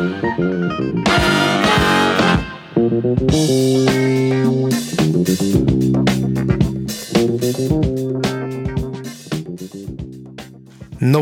Thank you.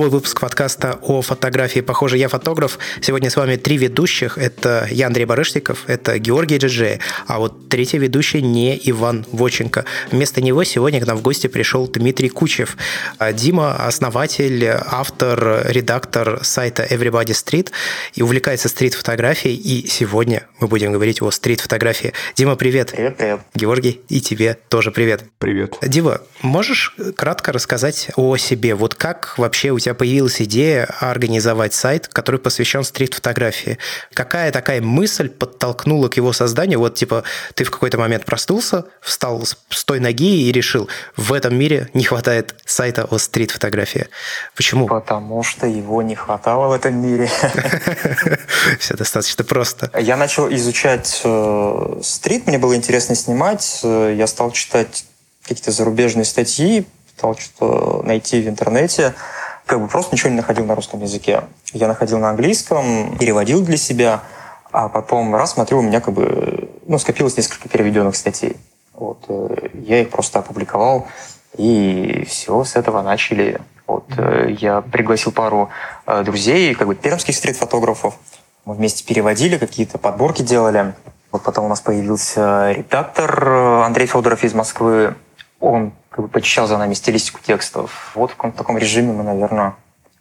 Новый выпуск подкаста о фотографии «Похоже, я фотограф». Сегодня с вами три ведущих. Это я, Андрей Барышников, это Георгий Джиджей, а вот третий ведущий не Иван Воченко. Вместо него сегодня к нам в гости пришел Дмитрий Кучев. А Дима – основатель, автор, редактор сайта Everybody Street и увлекается стрит-фотографией. И сегодня мы будем говорить о стрит-фотографии. Дима, привет. Привет, привет. Георгий, и тебе тоже привет. Привет. Дима, можешь кратко рассказать о себе? Вот как вообще у тебя появилась идея организовать сайт, который посвящен стрит-фотографии? Какая такая мысль подтолкнула к его созданию? Вот типа ты в какой-то момент проснулся, встал с той ноги и решил, в этом мире не хватает сайта о стрит-фотографии. Почему? Потому что его не хватало в этом мире. Все достаточно просто. Я начал изучать э, стрит, мне было интересно снимать. Э, я стал читать какие-то зарубежные статьи, пытал что-то найти в интернете как бы просто ничего не находил на русском языке. Я находил на английском, переводил для себя, а потом раз смотрю, у меня как бы ну, скопилось несколько переведенных статей. Вот, э, я их просто опубликовал, и все, с этого начали. Вот, э, я пригласил пару э, друзей, как бы пермских стрит-фотографов. Мы вместе переводили, какие-то подборки делали. Вот потом у нас появился редактор Андрей Федоров из Москвы. Он как бы почищал за нами стилистику текстов. Вот в каком-то таком режиме мы, наверное,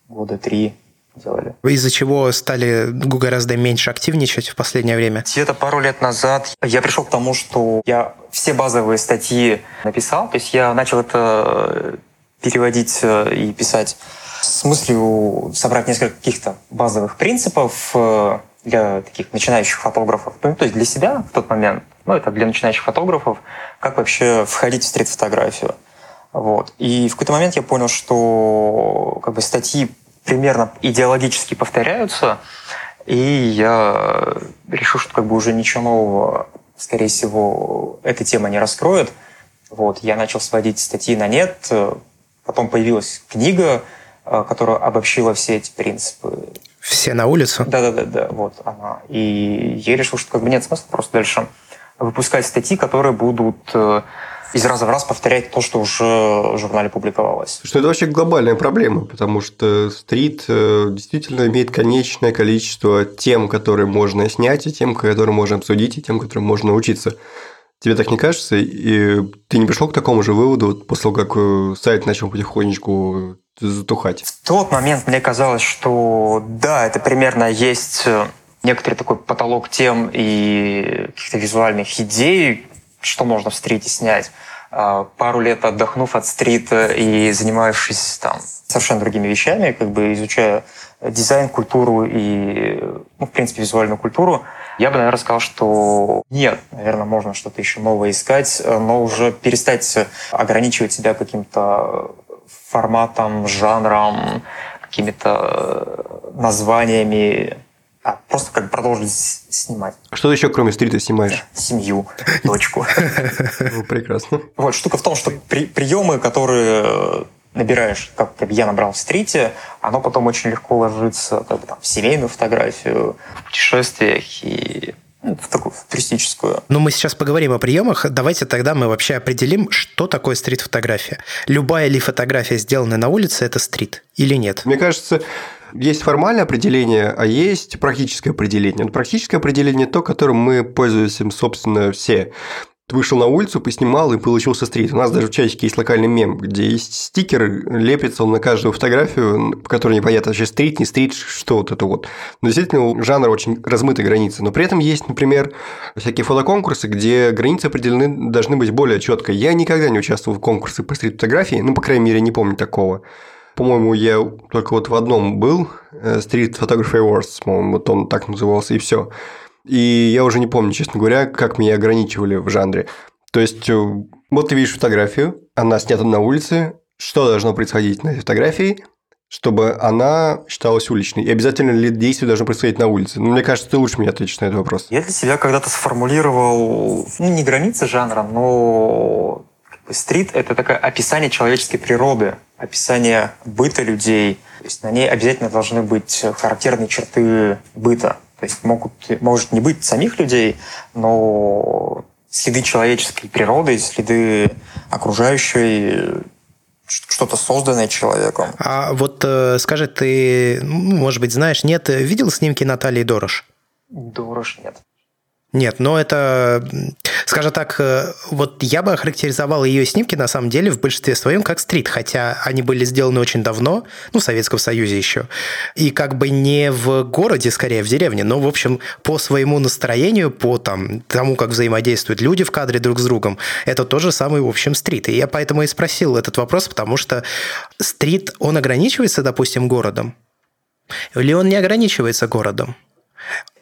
года три делали. Из-за чего стали гораздо меньше активничать в последнее время? Где-то пару лет назад я пришел к тому, что я все базовые статьи написал. То есть я начал это переводить э, и писать с мыслью собрать несколько каких-то базовых принципов э, для таких начинающих фотографов. Ну, то есть для себя в тот момент, ну, это для начинающих фотографов, как вообще входить в стрит-фотографию. Вот. И в какой-то момент я понял, что как бы, статьи примерно идеологически повторяются, и я решил, что как бы уже ничего нового, скорее всего, эта тема не раскроет. Вот. Я начал сводить статьи на нет, потом появилась книга, э, которая обобщила все эти принципы. Все на улицу? Да-да-да, да, вот она. И я решил, что как бы нет смысла просто дальше выпускать статьи, которые будут э, из раза в раз повторять то, что уже в журнале публиковалось. Что это вообще глобальная проблема, потому что стрит э, действительно имеет конечное количество тем, которые можно снять, и тем, которые можно обсудить, и тем, которым можно научиться. Тебе так не кажется? И ты не пришел к такому же выводу после того, как э, сайт начал потихонечку затухать? В тот момент мне казалось, что да, это примерно есть некоторый такой потолок тем и каких-то визуальных идей, что можно в стрите снять. А, пару лет отдохнув от стрита и занимавшись там совершенно другими вещами, как бы изучая дизайн, культуру и, ну, в принципе, визуальную культуру, я бы, наверное, сказал, что нет, наверное, можно что-то еще новое искать, но уже перестать ограничивать себя каким-то форматом, жанром, какими-то названиями, а просто как продолжить снимать. А что ты еще кроме стрита снимаешь? Семью, дочку. Ну, прекрасно. Вот, штука в том, что при, приемы, которые набираешь, как, я набрал в стрите, оно потом очень легко ложится как бы, там, в семейную фотографию, в путешествиях и ну, в такую в туристическую. Ну, мы сейчас поговорим о приемах. Давайте тогда мы вообще определим, что такое стрит-фотография. Любая ли фотография, сделанная на улице, это стрит или нет? Мне кажется, есть формальное определение, а есть практическое определение. Практическое определение то, которым мы пользуемся, собственно, все. Ты вышел на улицу, поснимал и получился стрит. У нас даже в чатике есть локальный мем, где есть стикер, лепится он на каждую фотографию, по которой непонятно вообще стрит, не стрит, что вот это вот. Но действительно, жанр очень размытой границы. Но при этом есть, например, всякие фотоконкурсы, где границы определены должны быть более четко. Я никогда не участвовал в конкурсе по стрит-фотографии, ну, по крайней мере, не помню такого. По-моему, я только вот в одном был, э, Street Photography Awards, по-моему, вот он так назывался, и все. И я уже не помню, честно говоря, как меня ограничивали в жанре. То есть, э, вот ты видишь фотографию, она снята на улице, что должно происходить на этой фотографии, чтобы она считалась уличной? И обязательно ли действие должно происходить на улице? Ну, мне кажется, ты лучше меня ответишь на этот вопрос. Я для себя когда-то сформулировал, ну, не границы жанра, но Стрит – это такое описание человеческой природы, описание быта людей. То есть на ней обязательно должны быть характерные черты быта. То есть могут, может не быть самих людей, но следы человеческой природы, следы окружающей что-то созданное человеком. А вот э, скажи, ты, ну, может быть, знаешь, нет, видел снимки Натальи Дорош? Дорош нет. Нет, но это, скажем так, э, вот я бы охарактеризовал ее снимки на самом деле в большинстве своем как стрит, хотя они были сделаны очень давно, ну, в Советском Союзе еще, и как бы не в городе, скорее, в деревне, но, в общем, по своему настроению, по там, тому, как взаимодействуют люди в кадре друг с другом, это тоже самый, в общем, стрит. И я поэтому и спросил этот вопрос, потому что стрит, он ограничивается, допустим, городом? Или он не ограничивается городом?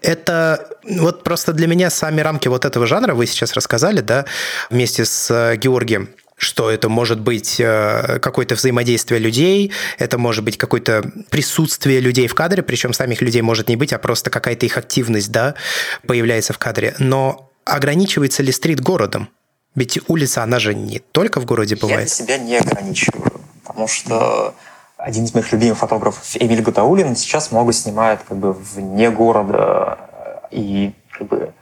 Это вот просто для меня сами рамки вот этого жанра вы сейчас рассказали, да, вместе с э, Георгием что это может быть э, какое-то взаимодействие людей, это может быть какое-то присутствие людей в кадре, причем самих людей может не быть, а просто какая-то их активность да, появляется в кадре. Но ограничивается ли стрит городом? Ведь улица, она же не только в городе бывает. Я для себя не ограничиваю, потому что один из моих любимых фотографов Эмиль Гатаулин сейчас много снимает как бы вне города, и как бы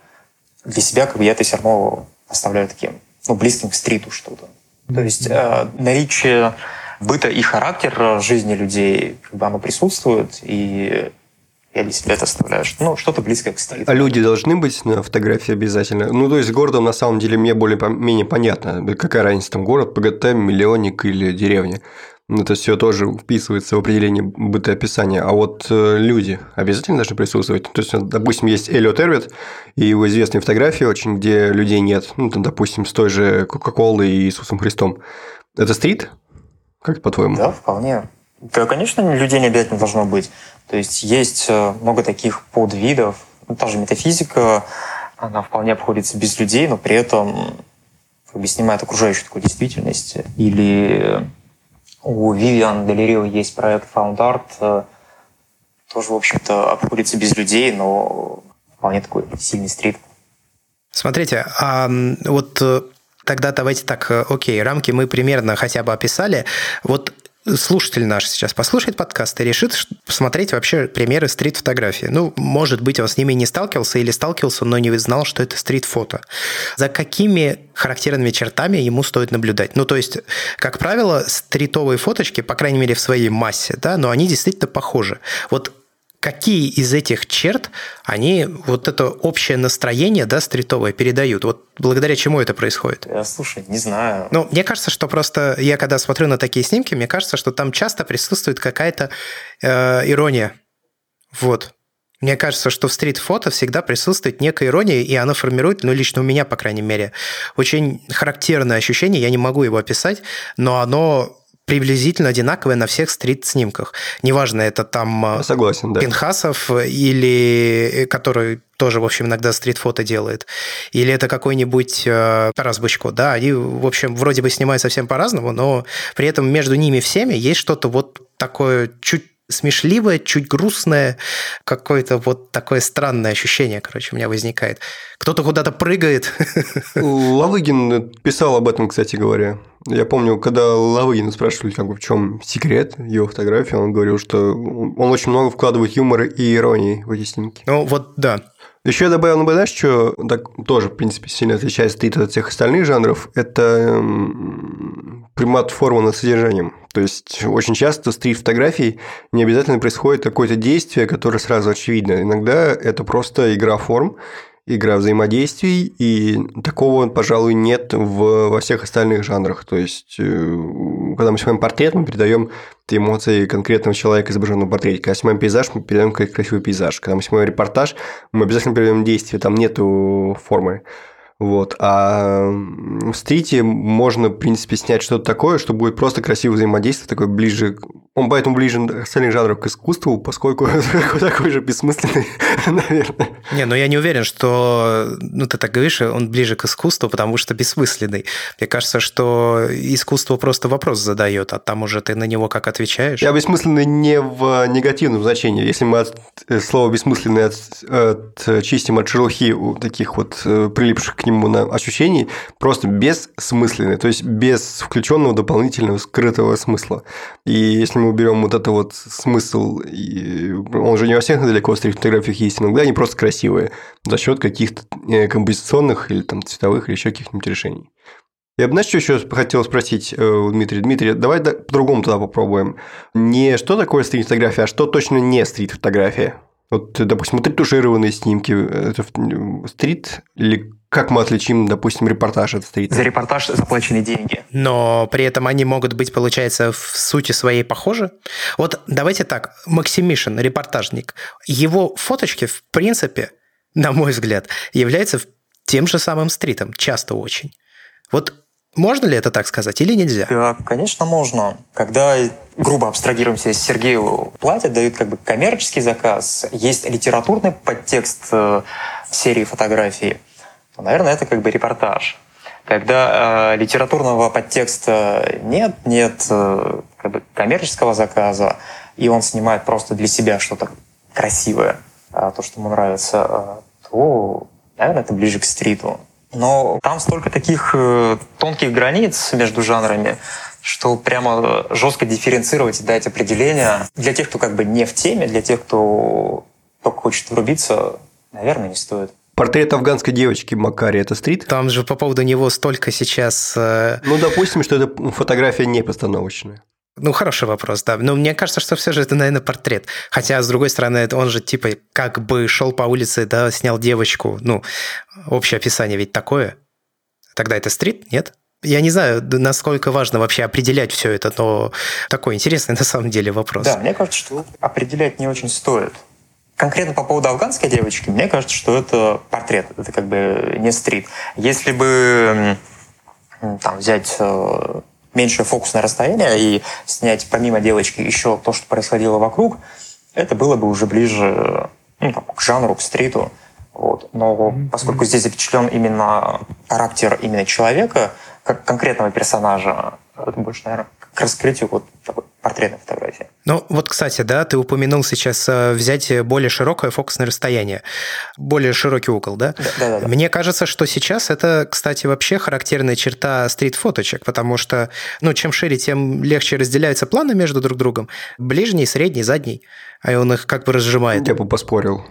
для себя как бы я это все равно оставляю таким, ну, близким к стриту что-то. То есть э, наличие быта и характера жизни людей, как бы оно присутствует, и я для себя это оставляю. Ну, что-то близкое к стриту. А люди должны быть на фотографии обязательно? Ну, то есть, городом на самом деле мне более-менее понятно. Какая разница, там город, ПГТ, миллионник или деревня. Это все тоже вписывается в определение бытоописания. А вот э, люди обязательно должны присутствовать. То есть, допустим, есть Эллиот Эрвит, и его известные фотографии очень, где людей нет. Ну, там, допустим, с той же Кока-Колой и Иисусом Христом. Это стрит? Как по-твоему? Да, вполне. Да, конечно, людей не обязательно должно быть. То есть, есть э, много таких подвидов. Ну, та же метафизика, она вполне обходится без людей, но при этом как бы снимает окружающую такую действительность. Или у Vivian Del есть проект Found Art, э, тоже, в общем-то, обходится без людей, но вполне такой сильный стрит. Смотрите, а вот э, тогда давайте так, э, окей, рамки мы примерно хотя бы описали. Вот слушатель наш сейчас послушает подкаст и решит посмотреть вообще примеры стрит-фотографии. Ну, может быть, он с ними не сталкивался или сталкивался, но не знал, что это стрит-фото. За какими характерными чертами ему стоит наблюдать? Ну, то есть, как правило, стритовые фоточки, по крайней мере, в своей массе, да, но они действительно похожи. Вот какие из этих черт они вот это общее настроение, да, стритовое передают? Вот благодаря чему это происходит? Я, слушай, не знаю. Ну, мне кажется, что просто я когда смотрю на такие снимки, мне кажется, что там часто присутствует какая-то э, ирония. Вот. Мне кажется, что в стрит-фото всегда присутствует некая ирония, и она формирует, ну, лично у меня, по крайней мере, очень характерное ощущение, я не могу его описать, но оно приблизительно одинаковые на всех стрит-снимках. Неважно, это там Я согласен, да. Пинхасов или э, который тоже, в общем, иногда стрит-фото делает. Или это какой-нибудь э, Тарас Бычко, да, они, в общем, вроде бы снимают совсем по-разному, но при этом между ними всеми есть что-то вот такое чуть смешливое, чуть грустное, какое-то вот такое странное ощущение, короче, у меня возникает. Кто-то куда-то прыгает. Лавыгин писал об этом, кстати говоря. Я помню, когда Лавыгина спрашивали, как бы, в чем секрет его фотографии, он говорил, что он очень много вкладывает юмора и иронии в эти снимки. Ну, вот да. Еще я добавил, ну, знаешь, что так, тоже, в принципе, сильно отличается стрит от всех остальных жанров, это эм, примат формы над содержанием. То есть, очень часто стрит фотографий не обязательно происходит какое-то действие, которое сразу очевидно. Иногда это просто игра форм, игра взаимодействий, и такого, пожалуй, нет в, во всех остальных жанрах. То есть, э, когда мы снимаем портрет, мы передаем эмоции конкретного человека, изображенного в портрете. Когда снимаем пейзаж, мы передаем красивый пейзаж. Когда мы снимаем репортаж, мы обязательно передаем действие, там нету формы. Вот. А в стрите можно, в принципе, снять что-то такое, что будет просто красиво взаимодействие, такое ближе... Он поэтому ближе остальных жанров к искусству, поскольку такой же бессмысленный, наверное. Не, ну я не уверен, что... Ну, ты так говоришь, он ближе к искусству, потому что бессмысленный. Мне кажется, что искусство просто вопрос задает, а там уже ты на него как отвечаешь. Я бессмысленный не в негативном значении. Если мы от, э, слово «бессмысленный» от, от, чистим от шелухи у таких вот э, прилипших к нему на ощущений просто бессмысленные, то есть без включенного дополнительного скрытого смысла. И если мы уберем вот это вот смысл, он же не во всех далеко стрит-фотографиях есть, иногда они просто красивые за счет каких-то э, композиционных или там цветовых или еще каких-нибудь решений. Я бы, знаешь, что еще хотел спросить э, Дмитрия? Дмитрий, давай по-другому тогда попробуем. Не что такое стрит-фотография, а что точно не стрит-фотография? Вот, допустим, вот ретушированные снимки, это стрит или как мы отличим, допустим, репортаж от стрита? За репортаж заплачены деньги. Но при этом они могут быть, получается, в сути своей похожи. Вот давайте так, Максимишин, репортажник, его фоточки, в принципе, на мой взгляд, являются тем же самым стритом, часто очень. Вот можно ли это так сказать или нельзя? Да, конечно, можно. Когда, грубо абстрагируемся, Сергею платят, дают как бы коммерческий заказ, есть литературный подтекст э, серии фотографий, то, наверное, это как бы репортаж. Когда э, литературного подтекста нет, нет э, как бы коммерческого заказа, и он снимает просто для себя что-то красивое, э, то, что ему нравится, э, то, наверное, это ближе к стриту. Но там столько таких э, тонких границ между жанрами, что прямо жестко дифференцировать и дать определение для тех, кто как бы не в теме, для тех, кто только хочет врубиться, наверное, не стоит. Портрет афганской девочки Макари – это стрит? Там же по поводу него столько сейчас… Э, ну, допустим, что это фотография не постановочная. Ну, хороший вопрос, да. Но мне кажется, что все же это, наверное, портрет. Хотя, с другой стороны, он же, типа, как бы шел по улице, да, снял девочку. Ну, общее описание ведь такое. Тогда это стрит, нет? Я не знаю, насколько важно вообще определять все это, но такой интересный на самом деле вопрос. Да, мне кажется, что определять не очень стоит. Конкретно по поводу афганской девочки, мне кажется, что это портрет, это как бы не стрит. Если бы там взять э, меньшее фокусное расстояние и снять помимо девочки еще то, что происходило вокруг, это было бы уже ближе ну, там, к жанру, к стриту. Вот. Но поскольку здесь запечатлен именно характер именно человека, как конкретного персонажа, это больше, наверное, к раскрытию вот такой портретной фотографии. Ну, вот, кстати, да, ты упомянул сейчас э, взять более широкое фокусное расстояние, более широкий угол, да? Да, да, да. Мне кажется, что сейчас это, кстати, вообще характерная черта стрит-фоточек, потому что, ну, чем шире, тем легче разделяются планы между друг другом. Ближний, средний, задний, а он их как бы разжимает. Я бы поспорил.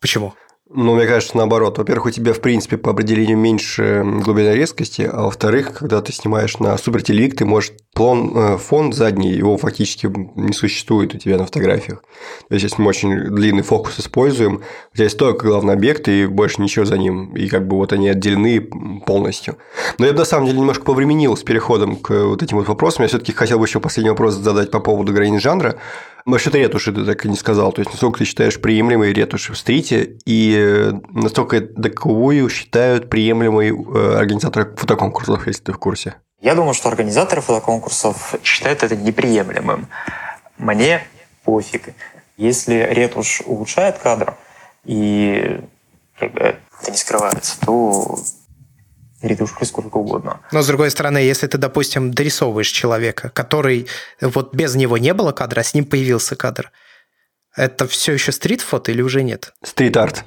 Почему? Ну, мне кажется, наоборот. Во-первых, у тебя, в принципе, по определению меньше глубины резкости, а во-вторых, когда ты снимаешь на супертелевик, ты можешь плон, э, фон задний, его фактически не существует у тебя на фотографиях. То есть, если мы очень длинный фокус используем, у тебя есть только главный объект и больше ничего за ним, и как бы вот они отделены полностью. Но я бы на самом деле немножко повременил с переходом к вот этим вот вопросам. Я все-таки хотел бы еще последний вопрос задать по поводу границ жанра. Насчет ретуши ты так и не сказал. То есть, насколько ты считаешь приемлемой ретуши в стрите, и э, насколько таковую считают приемлемой э, организаторы фотоконкурсов, если ты в курсе? Я думаю, что организаторы фотоконкурсов считают это неприемлемым. Мне пофиг. Если ретушь улучшает кадр, и бы, это не скрывается, то ретушкой сколько угодно. Но, с другой стороны, если ты, допустим, дорисовываешь человека, который вот без него не было кадра, а с ним появился кадр, это все еще стрит-фото или уже нет? Стрит-арт.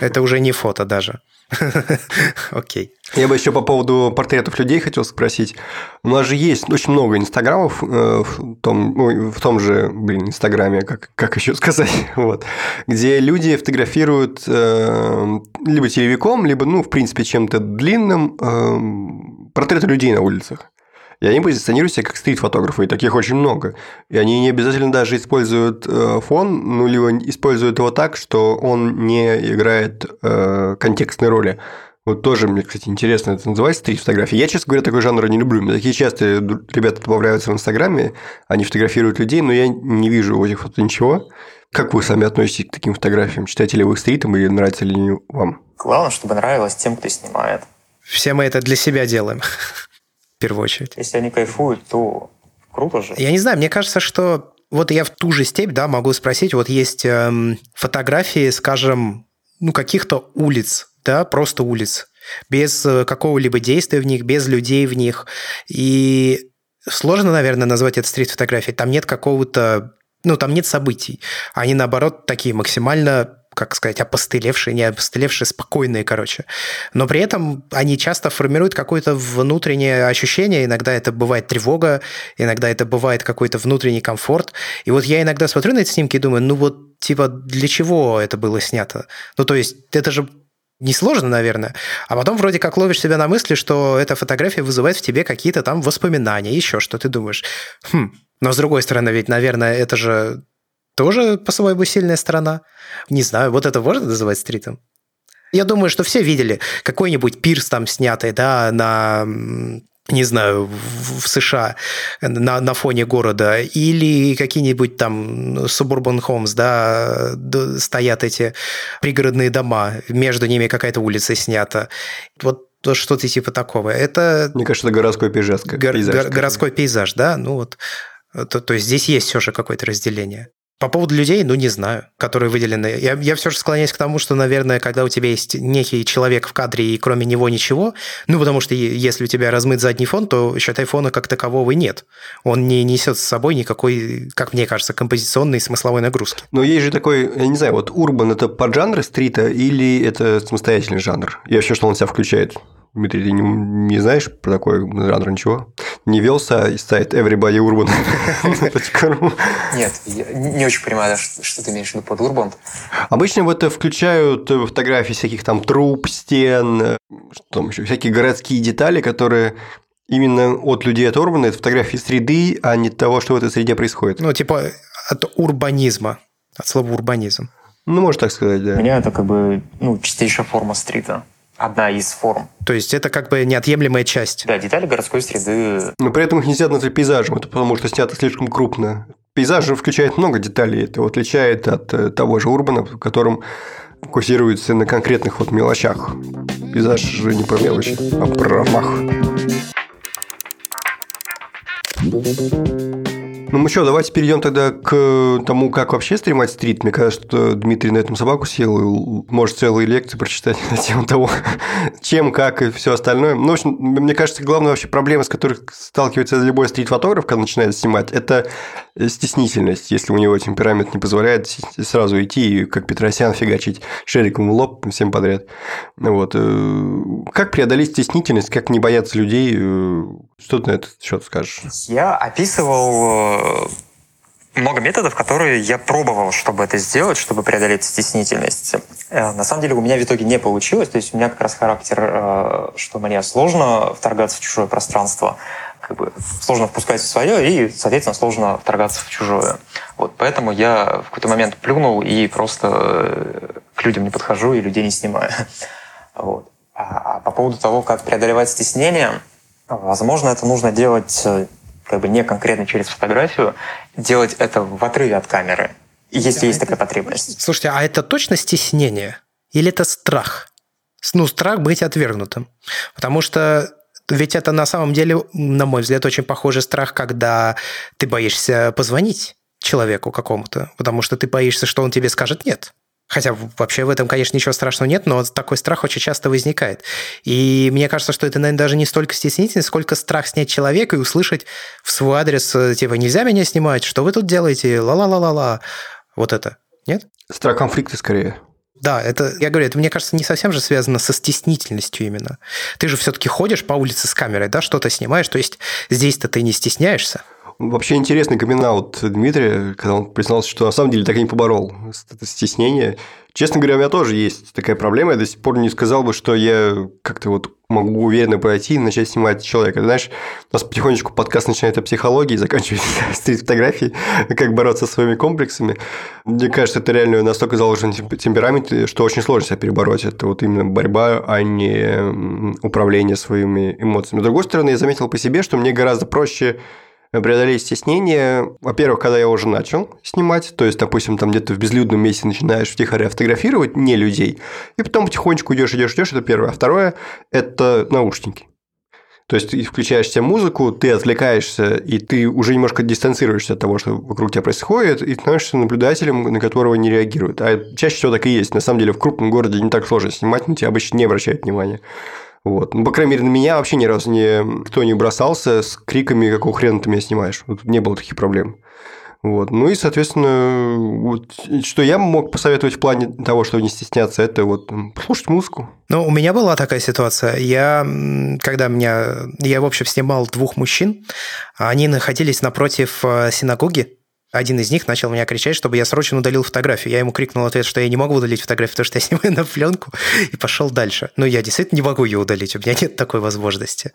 Это уже не фото даже. Окей. Я бы еще по поводу портретов людей хотел спросить. У нас же есть очень много инстаграмов э, в том, ну, в том же, блин, инстаграме, как, как еще сказать, вот, где люди фотографируют э, либо телевиком, либо, ну, в принципе, чем-то длинным э, портреты людей на улицах. И они позиционируют себя как стрит-фотографы, и таких очень много. И они не обязательно даже используют э, фон, ну, либо используют его так, что он не играет э, контекстной роли. Вот тоже мне, кстати, интересно это называется стрит-фотография. Я, честно говоря, такой жанр не люблю. Мне такие часто ребята добавляются в Инстаграме, они фотографируют людей, но я не вижу у этих фото ничего. Как вы сами относитесь к таким фотографиям? Читаете ли вы стритом или нравится ли вам? Главное, чтобы нравилось тем, кто снимает. Все мы это для себя делаем первую очередь. Если они кайфуют, то круто же. Я не знаю, мне кажется, что вот я в ту же степь, да, могу спросить, вот есть эм, фотографии, скажем, ну, каких-то улиц, да, просто улиц, без э, какого-либо действия в них, без людей в них. И сложно, наверное, назвать это стрит-фотографией. Там нет какого-то ну, там нет событий. Они, наоборот, такие максимально как сказать, опостылевшие, не опостылевшие, спокойные, короче. Но при этом они часто формируют какое-то внутреннее ощущение. Иногда это бывает тревога, иногда это бывает какой-то внутренний комфорт. И вот я иногда смотрю на эти снимки и думаю, ну вот, типа, для чего это было снято? Ну, то есть, это же несложно, наверное. А потом вроде как ловишь себя на мысли, что эта фотография вызывает в тебе какие-то там воспоминания, еще что ты думаешь. Хм. Но с другой стороны, ведь, наверное, это же тоже по-своему сильная сторона. Не знаю, вот это можно называть стритом? Я думаю, что все видели какой-нибудь пирс там снятый, да, на не знаю, в США на, на фоне города, или какие-нибудь там suburban homes, да, стоят эти пригородные дома, между ними какая-то улица снята. Вот что-то типа такого. Это... Мне кажется, это городской пейзаж. Гор- пейзаж городской пейзаж, да, ну вот. То, то есть здесь есть все же какое-то разделение. По поводу людей, ну, не знаю, которые выделены. Я, я все же склоняюсь к тому, что, наверное, когда у тебя есть некий человек в кадре, и кроме него ничего, ну, потому что если у тебя размыт задний фон, то, считай, фона как такового нет. Он не несет с собой никакой, как мне кажется, композиционной смысловой нагрузки. Но есть же такой, я не знаю, вот урбан – это поджанр стрита или это самостоятельный жанр? Я вообще, что он себя включает? Дмитрий, ты не, не знаешь про такой жанр ничего? Не велся сайт everybodyurban.ru? Нет, я не очень понимаю, что, что ты имеешь в виду под урбан. Обычно в это включают фотографии всяких там труб, стен, что там еще, всякие городские детали, которые именно от людей от урбана, это фотографии среды, а не того, что в этой среде происходит. Ну, типа от урбанизма, от слова урбанизм. Ну, можно так сказать, да. У меня это как бы ну, чистейшая форма стрита одна из форм. То есть это как бы неотъемлемая часть. Да, детали городской среды. Но при этом их нельзя назвать пейзажем, это потому что снято слишком крупно. Пейзаж же включает много деталей, это отличает от э, того же урбана, в котором фокусируется на конкретных вот мелочах. Пейзаж же не про мелочи, а про размах. Ну, мы что, давайте перейдем тогда к тому, как вообще стримать стрит. Мне кажется, что Дмитрий на этом собаку сел и может целые лекции прочитать на тему того, чем, как и все остальное. Ну, в общем, мне кажется, главная вообще проблема, с которой сталкивается любой стрит-фотограф, когда начинает снимать, это стеснительность. Если у него темперамент не позволяет сразу идти и, как Петросян, фигачить шериком в лоб всем подряд. Вот. Э, как преодолеть стеснительность, как не бояться людей? Э, что ты на это счет скажешь? Я описывал э, много методов, которые я пробовал, чтобы это сделать, чтобы преодолеть стеснительность. Э, на самом деле у меня в итоге не получилось. То есть у меня как раз характер, э, что мне сложно вторгаться в чужое пространство, как бы сложно впускать в свое и, соответственно, сложно вторгаться в чужое. Вот, поэтому я в какой-то момент плюнул и просто к людям не подхожу и людей не снимаю. Вот. А, а по поводу того, как преодолевать стеснение, возможно, это нужно делать как бы не конкретно через фотографию, делать это в отрыве от камеры, если есть такая потребность. Слушайте, а это точно стеснение? Или это страх? Ну, страх быть отвергнутым. Потому что ведь это на самом деле, на мой взгляд, очень похожий страх, когда ты боишься позвонить человеку какому-то, потому что ты боишься, что он тебе скажет «нет». Хотя вообще в этом, конечно, ничего страшного нет, но такой страх очень часто возникает. И мне кажется, что это, наверное, даже не столько стеснительность, сколько страх снять человека и услышать в свой адрес, э, типа, нельзя меня снимать, что вы тут делаете, ла-ла-ла-ла-ла. Вот это, нет? Страх конфликта скорее. Да, это, я говорю, это, мне кажется, не совсем же связано со стеснительностью именно. Ты же все-таки ходишь по улице с камерой, да, что-то снимаешь, то есть здесь-то ты не стесняешься. Вообще интересный камин Дмитрия, когда он признался, что на самом деле так и не поборол это стеснение. Честно говоря, у меня тоже есть такая проблема. Я до сих пор не сказал бы, что я как-то вот могу уверенно пройти и начать снимать человека. Знаешь, у нас потихонечку подкаст начинает о психологии, заканчивается стрит-фотографией, как бороться со своими комплексами. Мне кажется, это реально настолько заложен темперамент, что очень сложно себя перебороть. Это вот именно борьба, а не управление своими эмоциями. С другой стороны, я заметил по себе, что мне гораздо проще преодолеть стеснение. Во-первых, когда я уже начал снимать, то есть, допустим, там где-то в безлюдном месте начинаешь втихаря фотографировать не людей, и потом потихонечку идешь, идешь, идешь, это первое. А второе – это наушники. То есть ты включаешь себе музыку, ты отвлекаешься, и ты уже немножко дистанцируешься от того, что вокруг тебя происходит, и становишься наблюдателем, на которого не реагируют. А чаще всего так и есть. На самом деле в крупном городе не так сложно снимать, на тебя обычно не обращают внимания. Вот. Ну, по крайней мере, на меня вообще ни разу не, кто не бросался с криками, какого хрена ты меня снимаешь. Вот не было таких проблем. Вот. Ну и, соответственно, вот, что я мог посоветовать в плане того, чтобы не стесняться, это вот слушать музыку. Ну, у меня была такая ситуация. Я, когда меня... Я, в общем, снимал двух мужчин, они находились напротив э, синагоги, один из них начал меня кричать, чтобы я срочно удалил фотографию. Я ему крикнул ответ, что я не могу удалить фотографию, потому что я снимаю на пленку, и пошел дальше. Но я действительно не могу ее удалить, у меня нет такой возможности.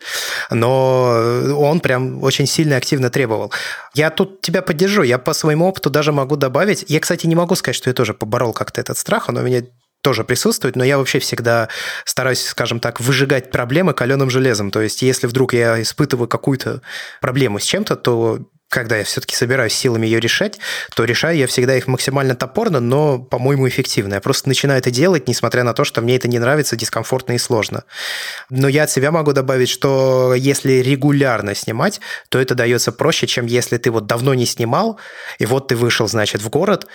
Но он прям очень сильно и активно требовал. Я тут тебя поддержу, я по своему опыту даже могу добавить. Я, кстати, не могу сказать, что я тоже поборол как-то этот страх, он у меня тоже присутствует, но я вообще всегда стараюсь, скажем так, выжигать проблемы каленым железом. То есть, если вдруг я испытываю какую-то проблему с чем-то, то когда я все-таки собираюсь силами ее решать, то решаю я всегда их максимально топорно, но, по-моему, эффективно. Я просто начинаю это делать, несмотря на то, что мне это не нравится, дискомфортно и сложно. Но я от себя могу добавить, что если регулярно снимать, то это дается проще, чем если ты вот давно не снимал, и вот ты вышел, значит, в город,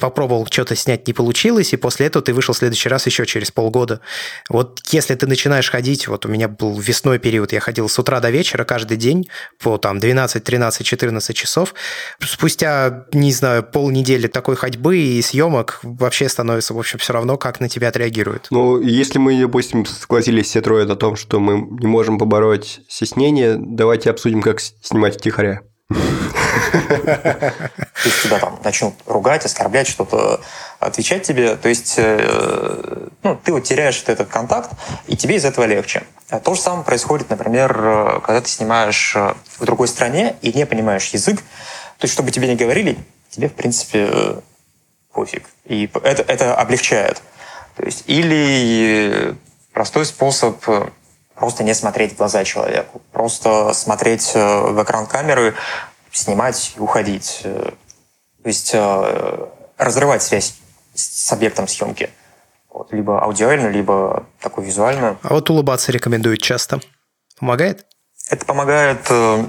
попробовал что-то снять, не получилось, и после этого ты вышел в следующий раз еще через полгода. Вот если ты начинаешь ходить, вот у меня был весной период, я ходил с утра до вечера каждый день по там 12, 13, 14 14 часов. Спустя, не знаю, полнедели такой ходьбы и съемок вообще становится, в общем, все равно, как на тебя отреагируют. Ну, если мы, допустим, согласились все трое о том, что мы не можем побороть стеснение, давайте обсудим, как снимать втихаря. То есть тебя там начнут ругать, оскорблять, что-то отвечать тебе. То есть э, ну, ты вот теряешь этот контакт, и тебе из этого легче. То же самое происходит, например, э, когда ты снимаешь э, в другой стране и не понимаешь язык. То есть, чтобы тебе не говорили, тебе, в принципе, пофиг. И это, это облегчает. То есть, или простой способ просто не смотреть в глаза человеку. Просто смотреть в экран камеры, снимать и уходить. То есть разрывать связь с объектом съемки. Вот, либо аудиально, либо такой визуально. А вот улыбаться рекомендуют часто. Помогает? Это помогает, э,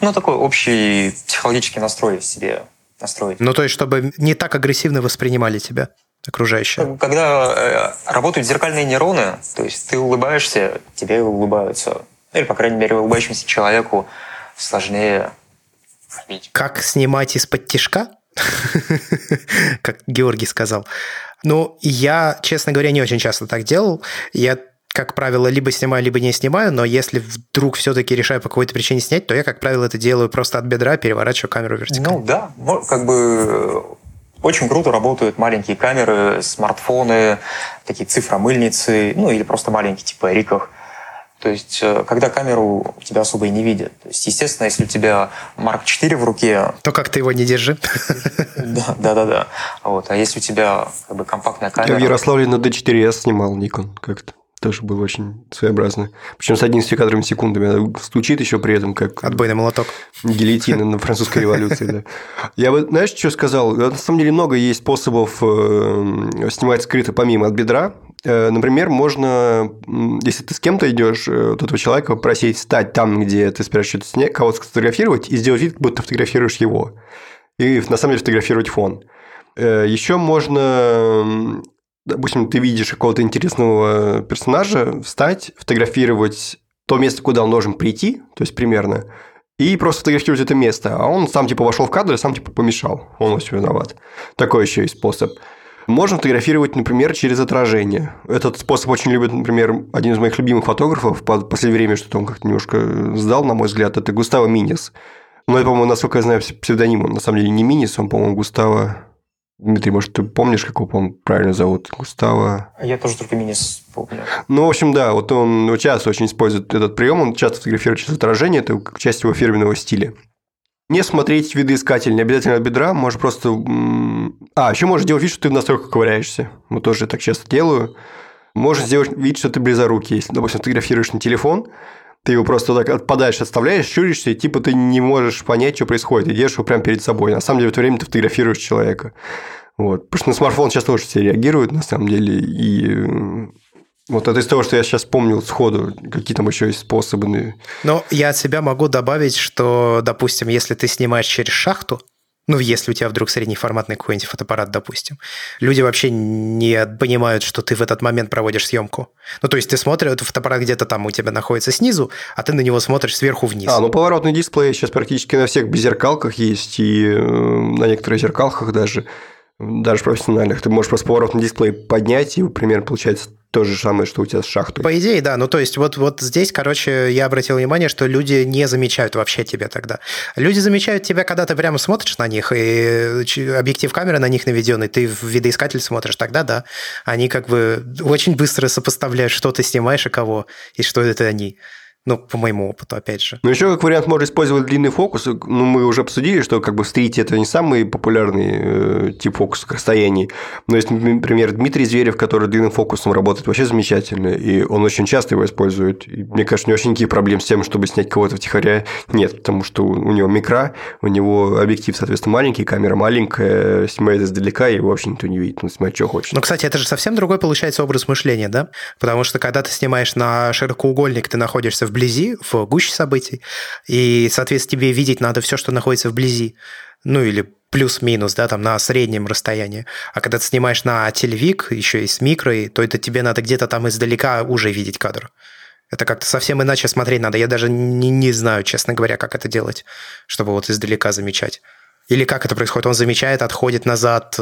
ну, такой общий психологический настрой себе настроить. Ну, то есть, чтобы не так агрессивно воспринимали тебя окружающие? Когда э, работают зеркальные нейроны, то есть ты улыбаешься, тебе улыбаются. Или, по крайней мере, улыбающемуся человеку сложнее Как снимать из-под тишка? как Георгий сказал. Ну, я, честно говоря, не очень часто так делал. Я как правило, либо снимаю, либо не снимаю, но если вдруг все-таки решаю по какой-то причине снять, то я, как правило, это делаю просто от бедра, переворачиваю камеру вертикально. Ну да, как бы очень круто работают маленькие камеры, смартфоны, такие цифромыльницы, ну или просто маленькие типа Риках. То есть, э, когда камеру тебя особо и не видят. То есть, естественно, если у тебя Mark 4 в руке... То как ты его не держи. Да, да, да. да. Вот. А если у тебя как бы компактная камера... Я в Ярославле на D4S снимал Nikon как-то. Тоже было очень своеобразно. Причем с идентификатором секундами. Стучит еще при этом, как... Отбойный молоток. Гильотина на французской революции, да. Я бы, знаешь, что сказал? На самом деле много есть способов э, снимать скрыто помимо от бедра. Э, например, можно, если ты с кем-то идешь, э, вот этого человека попросить стать там, где ты что-то снять, кого-то сфотографировать, и сделать вид, как будто фотографируешь его. И на самом деле фотографировать фон. Э, Еще можно, допустим, ты видишь какого-то интересного персонажа, встать, фотографировать то место, куда он должен прийти, то есть примерно, и просто фотографировать это место. А он сам типа вошел в кадр и сам типа помешал. Он во всем виноват. Такой еще есть способ. Можно фотографировать, например, через отражение. Этот способ очень любит, например, один из моих любимых фотографов. В последнее время что-то он как-то немножко сдал, на мой взгляд. Это Густаво Минис. Но это, по-моему, насколько я знаю, псевдоним. Он на самом деле не Минис, он, по-моему, Густаво... Дмитрий, может, ты помнишь, как его, правильно зовут? Густаво... Я тоже только Минис помню. Ну, в общем, да, вот он часто очень использует этот прием, он часто фотографирует через отражение, это часть его фирменного стиля. Не смотреть видоискатель, не обязательно от бедра, можешь просто... А, еще можешь делать вид, что ты в настройках ковыряешься. Мы тоже так часто делаю. Можешь сделать вид, что ты близорукий. Если, допустим, фотографируешь на телефон, ты его просто так отпадаешь, отставляешь, щуришься, и типа ты не можешь понять, что происходит, и держишь его прямо перед собой. На самом деле, в это время ты фотографируешь человека. Вот. Потому что на смартфон сейчас тоже все реагируют, на самом деле, и вот это из того, что я сейчас помнил сходу, какие там еще есть способы. Ну, я от себя могу добавить, что, допустим, если ты снимаешь через шахту, Ну, если у тебя вдруг среднеформатный какой-нибудь фотоаппарат, допустим. Люди вообще не понимают, что ты в этот момент проводишь съемку. Ну, то есть ты смотришь, этот фотоаппарат где-то там у тебя находится снизу, а ты на него смотришь сверху вниз. А, ну поворотный дисплей сейчас практически на всех беззеркалках есть, и э, на некоторых зеркалках даже даже профессиональных. Ты можешь просто поворотный дисплей поднять, и примерно получается то же самое, что у тебя с шахтой. По идее, да. Ну, то есть, вот, вот здесь, короче, я обратил внимание, что люди не замечают вообще тебя тогда. Люди замечают тебя, когда ты прямо смотришь на них, и объектив камеры на них наведен, и ты в видоискатель смотришь, тогда да. Они как бы очень быстро сопоставляют, что ты снимаешь и кого, и что это они. Ну, по моему опыту, опять же. Ну, еще как вариант можно использовать длинный фокус. Ну, мы уже обсудили, что как бы в стрите это не самый популярный э, тип фокуса к расстоянии. Но есть, например, Дмитрий Зверев, который длинным фокусом работает вообще замечательно, и он очень часто его использует. И, мне кажется, у него вообще никаких проблем с тем, чтобы снять кого-то втихаря нет, потому что у него микро, у него объектив, соответственно, маленький, камера маленькая, снимает издалека, и его вообще никто не видит, он снимает, что хочет. Ну, кстати, это же совсем другой получается образ мышления, да? Потому что когда ты снимаешь на широкоугольник, ты находишься в вблизи, в гуще событий, и, соответственно, тебе видеть надо все, что находится вблизи. Ну, или плюс-минус, да, там на среднем расстоянии. А когда ты снимаешь на телевик, еще и с микро, то это тебе надо где-то там издалека уже видеть кадр. Это как-то совсем иначе смотреть надо. Я даже не, не знаю, честно говоря, как это делать, чтобы вот издалека замечать. Или как это происходит? Он замечает, отходит назад.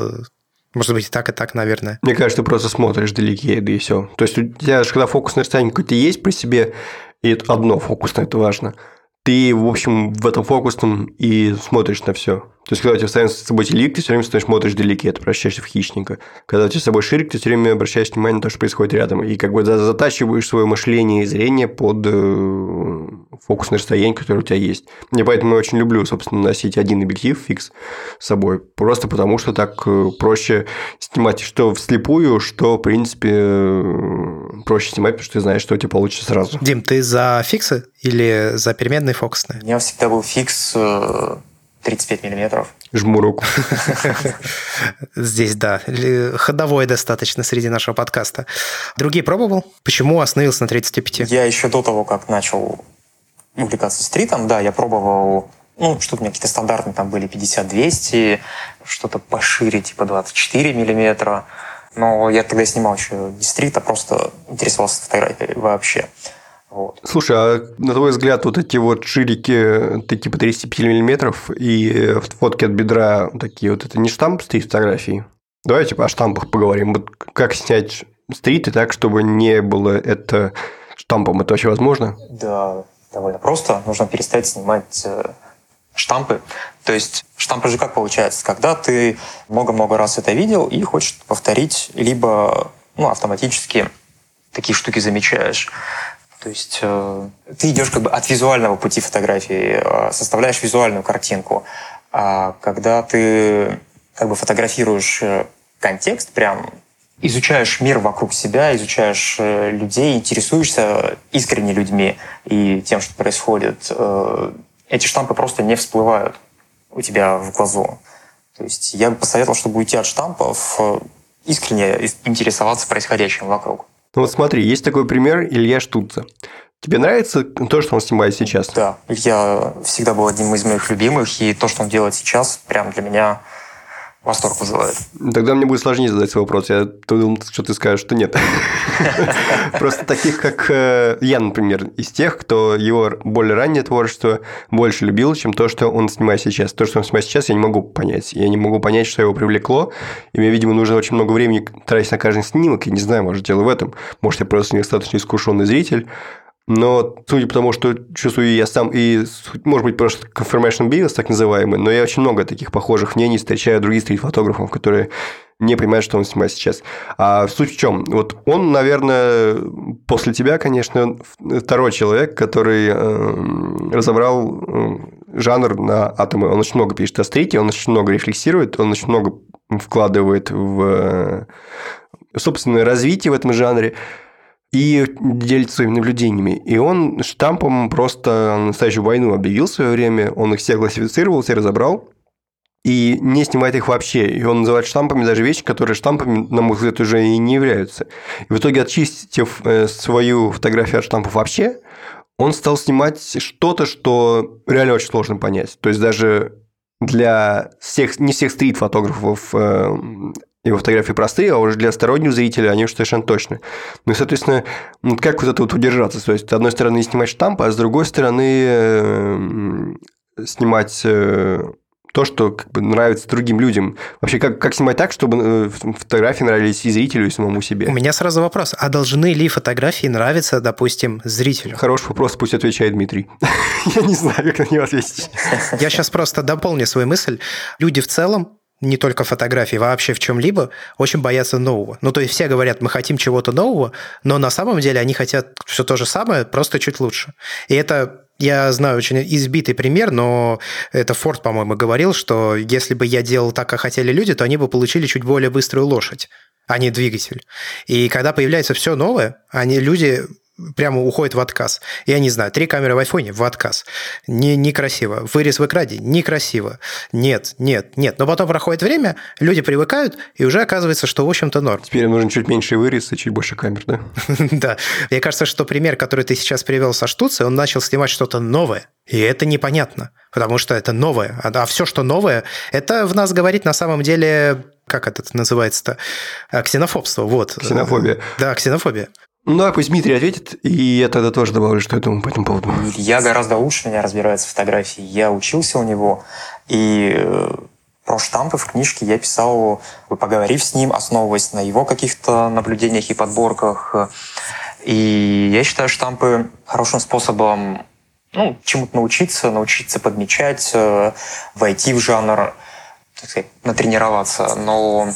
Может быть, и так, и так, наверное. Мне кажется, ты просто смотришь далеке, да и все. То есть у тебя же, когда фокусное расстояние какое-то есть при себе, и это одно фокусное, это важно. Ты, в общем, в этом фокусном и смотришь на все. То есть, когда у тебя постоянно с собой телевик, ты все время стоишь, смотришь далеке, ты превращаешься в хищника. Когда у тебя с собой ширик, ты все время обращаешь внимание на то, что происходит рядом. И как бы затачиваешь свое мышление и зрение под э, фокусное расстояние, которое у тебя есть. И поэтому я очень люблю, собственно, носить один объектив фикс с собой. Просто потому, что так э, проще снимать что вслепую, что, в принципе, э, проще снимать, потому что ты знаешь, что у тебя получится сразу. Дим, ты за фиксы или за переменные фокусные? У меня всегда был фикс 35 миллиметров. Жму руку. Здесь, да, ходовой достаточно среди нашего подкаста. Другие пробовал? Почему остановился на 35? Я еще до того, как начал увлекаться стритом, да, я пробовал ну, что-то у меня какие-то стандартные там были 50-200, что-то пошире, типа 24 миллиметра. Но я тогда снимал еще не стрит, а просто интересовался фотографией вообще. Вот. Слушай, а на твой взгляд, вот эти вот ширики, такие по 35 миллиметров и фотки от бедра такие вот, это не штамп стрит фотографии? Давайте о штампах поговорим. Вот как снять стриты так, чтобы не было это штампом? Это вообще возможно? Да, довольно просто. Нужно перестать снимать э, штампы. То есть штампы же как получается? Когда ты много-много раз это видел и хочешь повторить, либо ну, автоматически такие штуки замечаешь. То есть э, ты идешь как бы от визуального пути фотографии, э, составляешь визуальную картинку. А когда ты как бы фотографируешь э, контекст, прям изучаешь мир вокруг себя, изучаешь людей, интересуешься искренне людьми и тем, что происходит, эти штампы просто не всплывают у тебя в глазу. То есть я бы посоветовал, чтобы уйти от штампов, искренне интересоваться происходящим вокруг. Ну вот смотри, есть такой пример Илья Штутца. Тебе нравится то, что он снимает сейчас? Да, Илья всегда был одним из моих любимых, и то, что он делает сейчас, прям для меня восторг вызывает. Тогда мне будет сложнее задать свой вопрос. Я думал, что ты скажешь, что нет. Просто таких, как э, я, например, из тех, кто его более раннее творчество больше любил, чем то, что он снимает сейчас. То, что он снимает сейчас, я не могу понять. Я не могу понять, что его привлекло. И мне, видимо, нужно очень много времени тратить на каждый снимок. Я не знаю, может, дело в этом. Может, я просто недостаточно искушенный зритель. Но судя по тому, что чувствую я сам, и, может быть, просто confirmation bias, так называемый, но я очень много таких похожих мнений встречаю других стрит-фотографов, которые не понимают, что он снимает сейчас. А суть в чем? Вот он, наверное, после тебя, конечно, второй человек, который э, разобрал э, жанр на атомы. Он очень много пишет о стрите, он очень много рефлексирует, он очень много вкладывает в э, собственное развитие в этом жанре и делится своими наблюдениями. И он штампом просто настоящую войну объявил в свое время, он их все классифицировал, все разобрал, и не снимает их вообще. И он называет штампами даже вещи, которые штампами, на мой взгляд, уже и не являются. И в итоге, очистив э, свою фотографию от штампов вообще, он стал снимать что-то, что реально очень сложно понять. То есть даже для всех, не всех стрит-фотографов э, его фотографии простые, а уже для стороннего зрителя они уж совершенно точно. Ну и, соответственно, как вот это вот удержаться? То есть, с одной стороны, снимать штампы, а с другой стороны, э, снимать э, то, что как бы нравится другим людям. Вообще, как, как снимать так, чтобы э, фотографии нравились и зрителю, и самому себе? У меня сразу вопрос. А должны ли фотографии нравиться, допустим, зрителю? Хороший вопрос, пусть отвечает Дмитрий. Я не знаю, как на него ответить. Я сейчас просто дополню свою мысль. Люди в целом не только фотографии, вообще в чем-либо, очень боятся нового. Ну, то есть все говорят, мы хотим чего-то нового, но на самом деле они хотят все то же самое, просто чуть лучше. И это я знаю очень избитый пример, но это Форд, по-моему, говорил, что если бы я делал так, как хотели люди, то они бы получили чуть более быструю лошадь, а не двигатель. И когда появляется все новое, они, люди прямо уходит в отказ. Я не знаю, три камеры в айфоне в отказ. Не, некрасиво. Вырез в экране некрасиво. Нет, нет, нет. Но потом проходит время, люди привыкают, и уже оказывается, что, в общем-то, норм. Теперь нужен чуть меньше вырез и чуть больше камер, да? Да. Мне кажется, что пример, который ты сейчас привел со Штуци, он начал снимать что-то новое. И это непонятно, потому что это новое. А, а все, что новое, это в нас говорит на самом деле как это называется-то? А, ксенофобство, вот. Ксенофобия. Да, ксенофобия. Ну, а пусть Дмитрий ответит, и я тогда тоже добавлю, что я думаю по этому поводу. Я гораздо лучше меня разбирается в фотографии. Я учился у него, и э, про штампы в книжке я писал, поговорив с ним, основываясь на его каких-то наблюдениях и подборках. И я считаю штампы хорошим способом ну, чему-то научиться, научиться подмечать, э, войти в жанр, так сказать, натренироваться. Но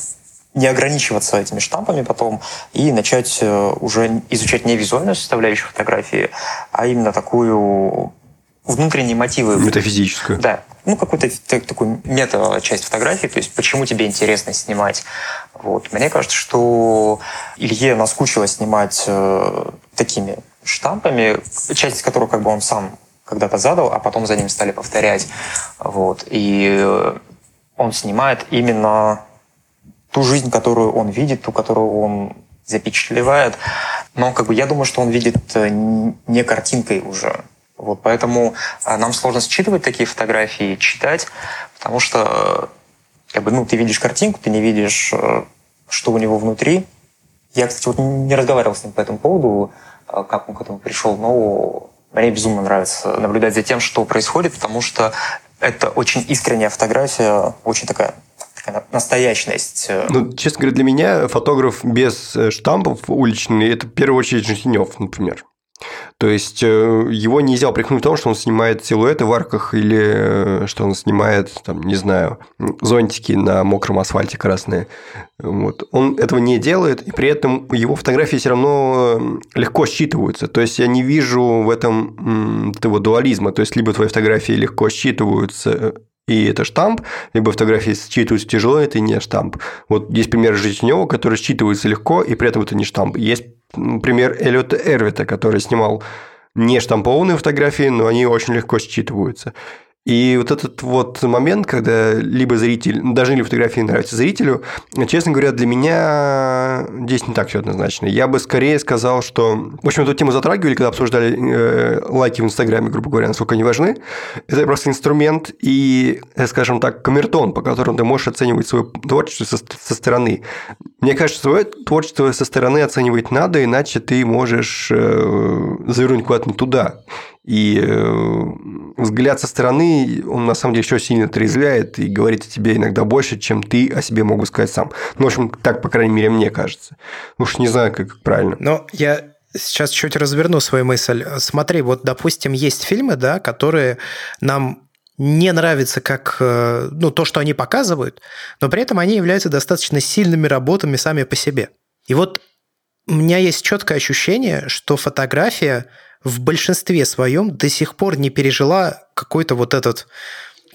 не ограничиваться этими штампами потом и начать э, уже изучать не визуальную составляющую фотографии, а именно такую внутренние мотивы. Метафизическую. Да. Ну, какую-то такую мета-часть фотографии, то есть почему тебе интересно снимать. Вот. Мне кажется, что Илье наскучило снимать э, такими штампами, часть из которых как бы он сам когда-то задал, а потом за ним стали повторять. Вот. И э, он снимает именно ту жизнь, которую он видит, ту, которую он запечатлевает. Но как бы я думаю, что он видит э, не картинкой уже. Вот, поэтому э, нам сложно считывать такие фотографии, читать, потому что э, как бы, ну, ты видишь картинку, ты не видишь, что у него внутри. Я, кстати, вот не разговаривал с ним по этому поводу, как он к этому пришел, но мне безумно нравится наблюдать за тем, что происходит, потому что это очень искренняя фотография, очень такая такая настоящность. Э. Ну, честно говоря, для меня фотограф без э, штампов уличный – это в первую очередь Житинев, например. То есть э, его нельзя упрекнуть в том, что он снимает силуэты в арках или что он снимает, там, не знаю, зонтики на мокром асфальте красные. Вот. Он этого не делает, и при этом его фотографии все равно легко считываются. То есть я не вижу в этом этого дуализма. То есть либо твои фотографии легко считываются и это штамп, либо фотографии считываются тяжело, это не штамп. Вот есть пример Житинева, который считывается легко, и при этом это не штамп. Есть пример Эллиота Эрвита, который снимал не штампованные фотографии, но они очень легко считываются. И вот этот вот момент, когда либо зритель, даже ли фотографии нравятся зрителю, честно говоря, для меня здесь не так все однозначно. Я бы скорее сказал, что... В общем, эту тему затрагивали, когда обсуждали э, лайки в Инстаграме, грубо говоря, насколько они важны. Это просто инструмент и, э, скажем так, камертон, по которому ты можешь оценивать свое творчество со, со стороны. Мне кажется, свое творчество со стороны оценивать надо, иначе ты можешь э, завернуть куда-то не туда. И э, взгляд со стороны, он на самом деле еще сильно трезвляет и говорит о тебе иногда больше, чем ты о себе могу сказать сам. Ну, в общем, так, по крайней мере, мне кажется. Уж не знаю, как правильно. Но я сейчас чуть разверну свою мысль. Смотри, вот, допустим, есть фильмы, да, которые нам не нравятся как э, ну, то, что они показывают, но при этом они являются достаточно сильными работами сами по себе. И вот у меня есть четкое ощущение, что фотография в большинстве своем до сих пор не пережила какой-то вот этот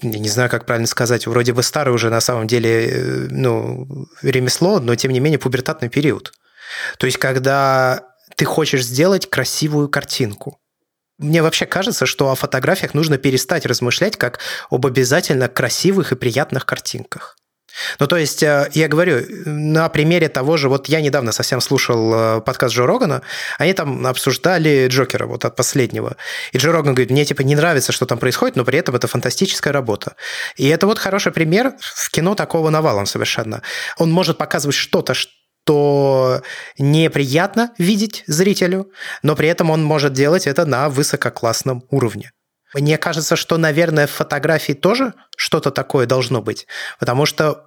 я не знаю, как правильно сказать, вроде бы старый уже на самом деле э, ну, ремесло, но тем не менее пубертатный период. То есть, когда ты хочешь сделать красивую картинку. Мне вообще кажется, что о фотографиях нужно перестать размышлять как об обязательно красивых и приятных картинках. Ну, то есть, э, я говорю, на примере того же, вот я недавно совсем слушал э, подкаст Джо Рогана, они там обсуждали Джокера, вот от последнего. И Джо Роган говорит, мне типа не нравится, что там происходит, но при этом это фантастическая работа. И это вот хороший пример в кино такого навалом совершенно. Он может показывать что-то, что неприятно видеть зрителю, но при этом он может делать это на высококлассном уровне. Мне кажется, что, наверное, в фотографии тоже что-то такое должно быть, потому что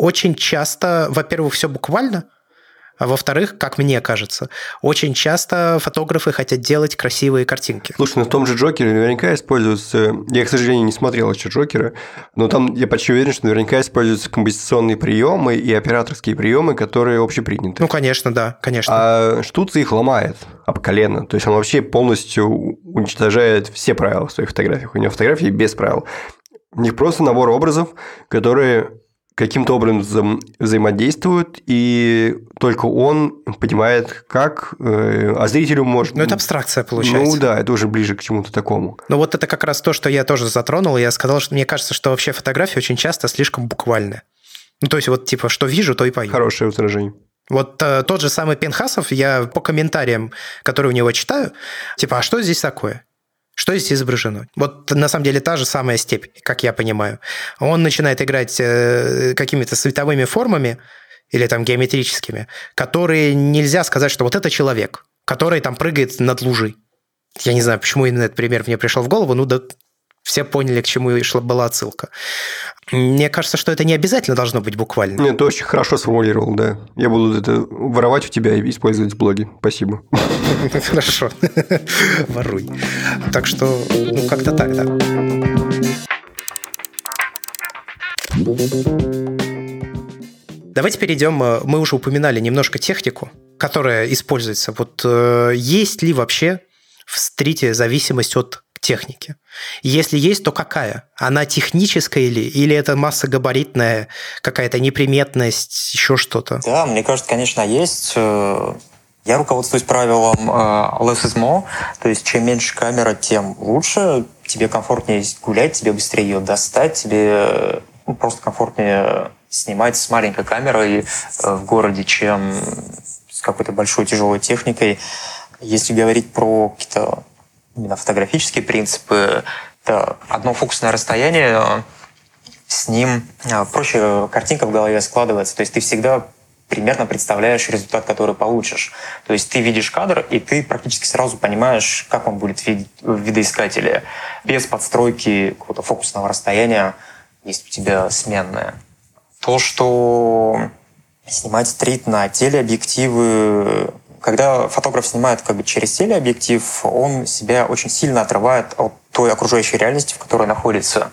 очень часто, во-первых, все буквально – а во-вторых, как мне кажется, очень часто фотографы хотят делать красивые картинки. Слушай, ну в том же Джокере наверняка используются... Я, к сожалению, не смотрел еще Джокера, но там я почти уверен, что наверняка используются композиционные приемы и операторские приемы, которые общеприняты. Ну, конечно, да, конечно. А Штуца их ломает об колено. То есть он вообще полностью уничтожает все правила в своих фотографиях. У него фотографии без правил. У них просто набор образов, которые каким-то образом взаимодействуют, и только он понимает, как, э, а зрителю может... Ну, это абстракция получается. Ну, да, это уже ближе к чему-то такому. Ну, вот это как раз то, что я тоже затронул. Я сказал, что мне кажется, что вообще фотография очень часто слишком буквальная. Ну, то есть вот типа, что вижу, то и пою. Хорошее возражение. Вот э, тот же самый Пенхасов, я по комментариям, которые у него читаю, типа, а что здесь такое? Что здесь изображено? Вот на самом деле та же самая степь, как я понимаю. Он начинает играть э, какими-то световыми формами или там геометрическими, которые нельзя сказать, что вот это человек, который там прыгает над лужей. Я не знаю, почему именно этот пример мне пришел в голову, ну да все поняли, к чему шла, была отсылка. Мне кажется, что это не обязательно должно быть буквально. Нет, ты очень хорошо сформулировал, да. Я буду это воровать у тебя и использовать в блоге. Спасибо. Хорошо. Воруй. Так что, ну, как-то так, да. Давайте перейдем, э, мы уже упоминали немножко технику, которая используется. Вот э, есть ли вообще в стрите зависимость от техники? Если есть, то какая? Она техническая или, или это массогабаритная, какая-то неприметность, еще что-то? Да, мне кажется, конечно, есть. Э, я руководствуюсь правилом э, less is more, то есть чем меньше камера, тем лучше. Тебе комфортнее гулять, тебе быстрее ее достать, тебе ну, просто комфортнее снимать с маленькой камерой э, в городе, чем с какой-то большой тяжелой техникой. Если говорить про какие-то именно фотографические принципы. Это одно фокусное расстояние, с ним а, проще картинка в голове складывается. То есть ты всегда примерно представляешь результат, который получишь. То есть ты видишь кадр, и ты практически сразу понимаешь, как он будет в видоискателе. Без подстройки какого-то фокусного расстояния, есть у тебя сменное. То, что снимать стрит на телеобъективы когда фотограф снимает как бы через телеобъектив, он себя очень сильно отрывает от той окружающей реальности, в которой находится.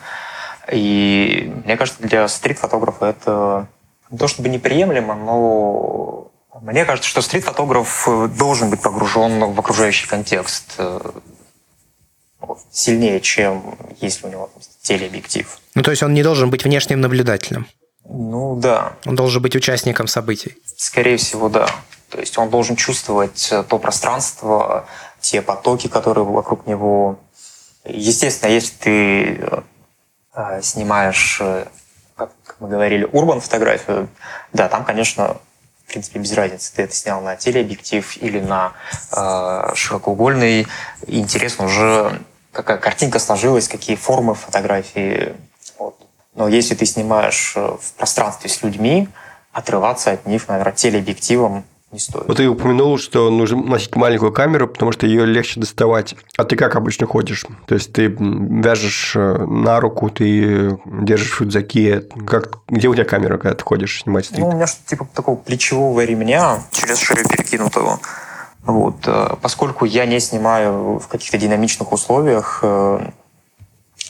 И мне кажется, для стрит-фотографа это не то чтобы неприемлемо, но мне кажется, что стрит-фотограф должен быть погружен в окружающий контекст э, сильнее, чем если у него телеобъектив. Ну, то есть он не должен быть внешним наблюдателем? Ну, да. Он должен быть участником событий? Скорее всего, да. То есть он должен чувствовать э, то пространство, те потоки, которые вокруг него. Естественно, если ты э, снимаешь, э, как мы говорили, урбан фотографию, да, там, конечно, в принципе, без разницы, ты это снял на телеобъектив или на широкоугольный. Интересно уже, какая картинка сложилась, какие формы фотографии. Вот. Но если ты снимаешь в пространстве с людьми, отрываться от них, наверное, телеобъективом не стоит. Вот ты упомянул, что нужно носить маленькую камеру, потому что ее легче доставать. А ты как обычно ходишь? То есть ты вяжешь э, на руку, ты держишь в рюкзаке. Как, где у тебя камера, когда ты ходишь снимать стрит? Ну, у меня что-то типа такого плечевого ремня через шею перекинутого. Вот. Э, поскольку я не снимаю в каких-то динамичных условиях, э,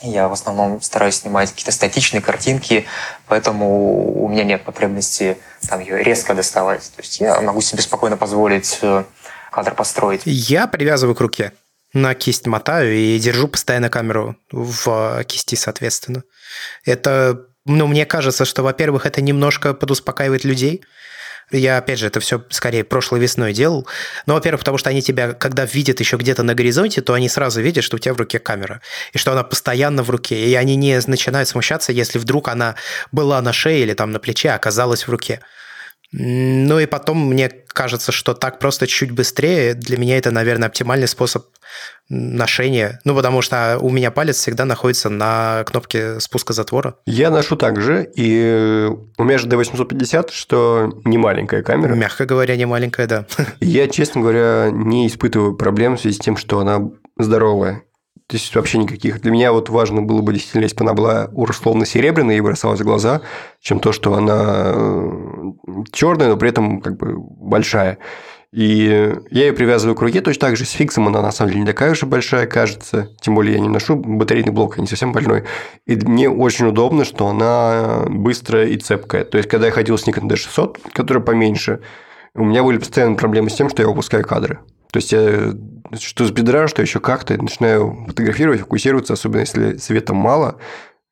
я в основном стараюсь снимать какие-то статичные картинки, поэтому у меня нет потребности там ее резко доставать. То есть я могу себе спокойно позволить э, кадр построить. Я привязываю к руке на кисть мотаю и держу постоянно камеру в кисти, соответственно. Это Ну, мне кажется, что, во-первых, это немножко подуспокаивает людей, я, опять же, это все скорее прошлой весной делал. Ну, во-первых, потому что они тебя, когда видят еще где-то на горизонте, то они сразу видят, что у тебя в руке камера, и что она постоянно в руке. И они не начинают смущаться, если вдруг она была на шее или там на плече, а оказалась в руке. Ну и потом мне кажется, что так просто чуть быстрее. Для меня это, наверное, оптимальный способ ношения. Ну, потому что у меня палец всегда находится на кнопке спуска затвора. Я ношу так же, и у меня же D850, что не маленькая камера. Мягко говоря, не маленькая, да. Я, честно говоря, не испытываю проблем в связи с тем, что она здоровая. То есть вообще никаких. Для меня вот важно было бы действительно, если бы она была условно серебряная и бросалась в глаза, чем то, что она э, черная, но при этом как бы большая. И я ее привязываю к руке точно так же. С фиксом она на самом деле не такая уж и большая, кажется. Тем более я не ношу батарейный блок, я не совсем больной. И мне очень удобно, что она быстрая и цепкая. То есть, когда я ходил с Nikon D600, которая поменьше, у меня были постоянные проблемы с тем, что я выпускаю кадры. То есть я что с бедра, что еще как-то начинаю фотографировать, фокусироваться, особенно если света мало,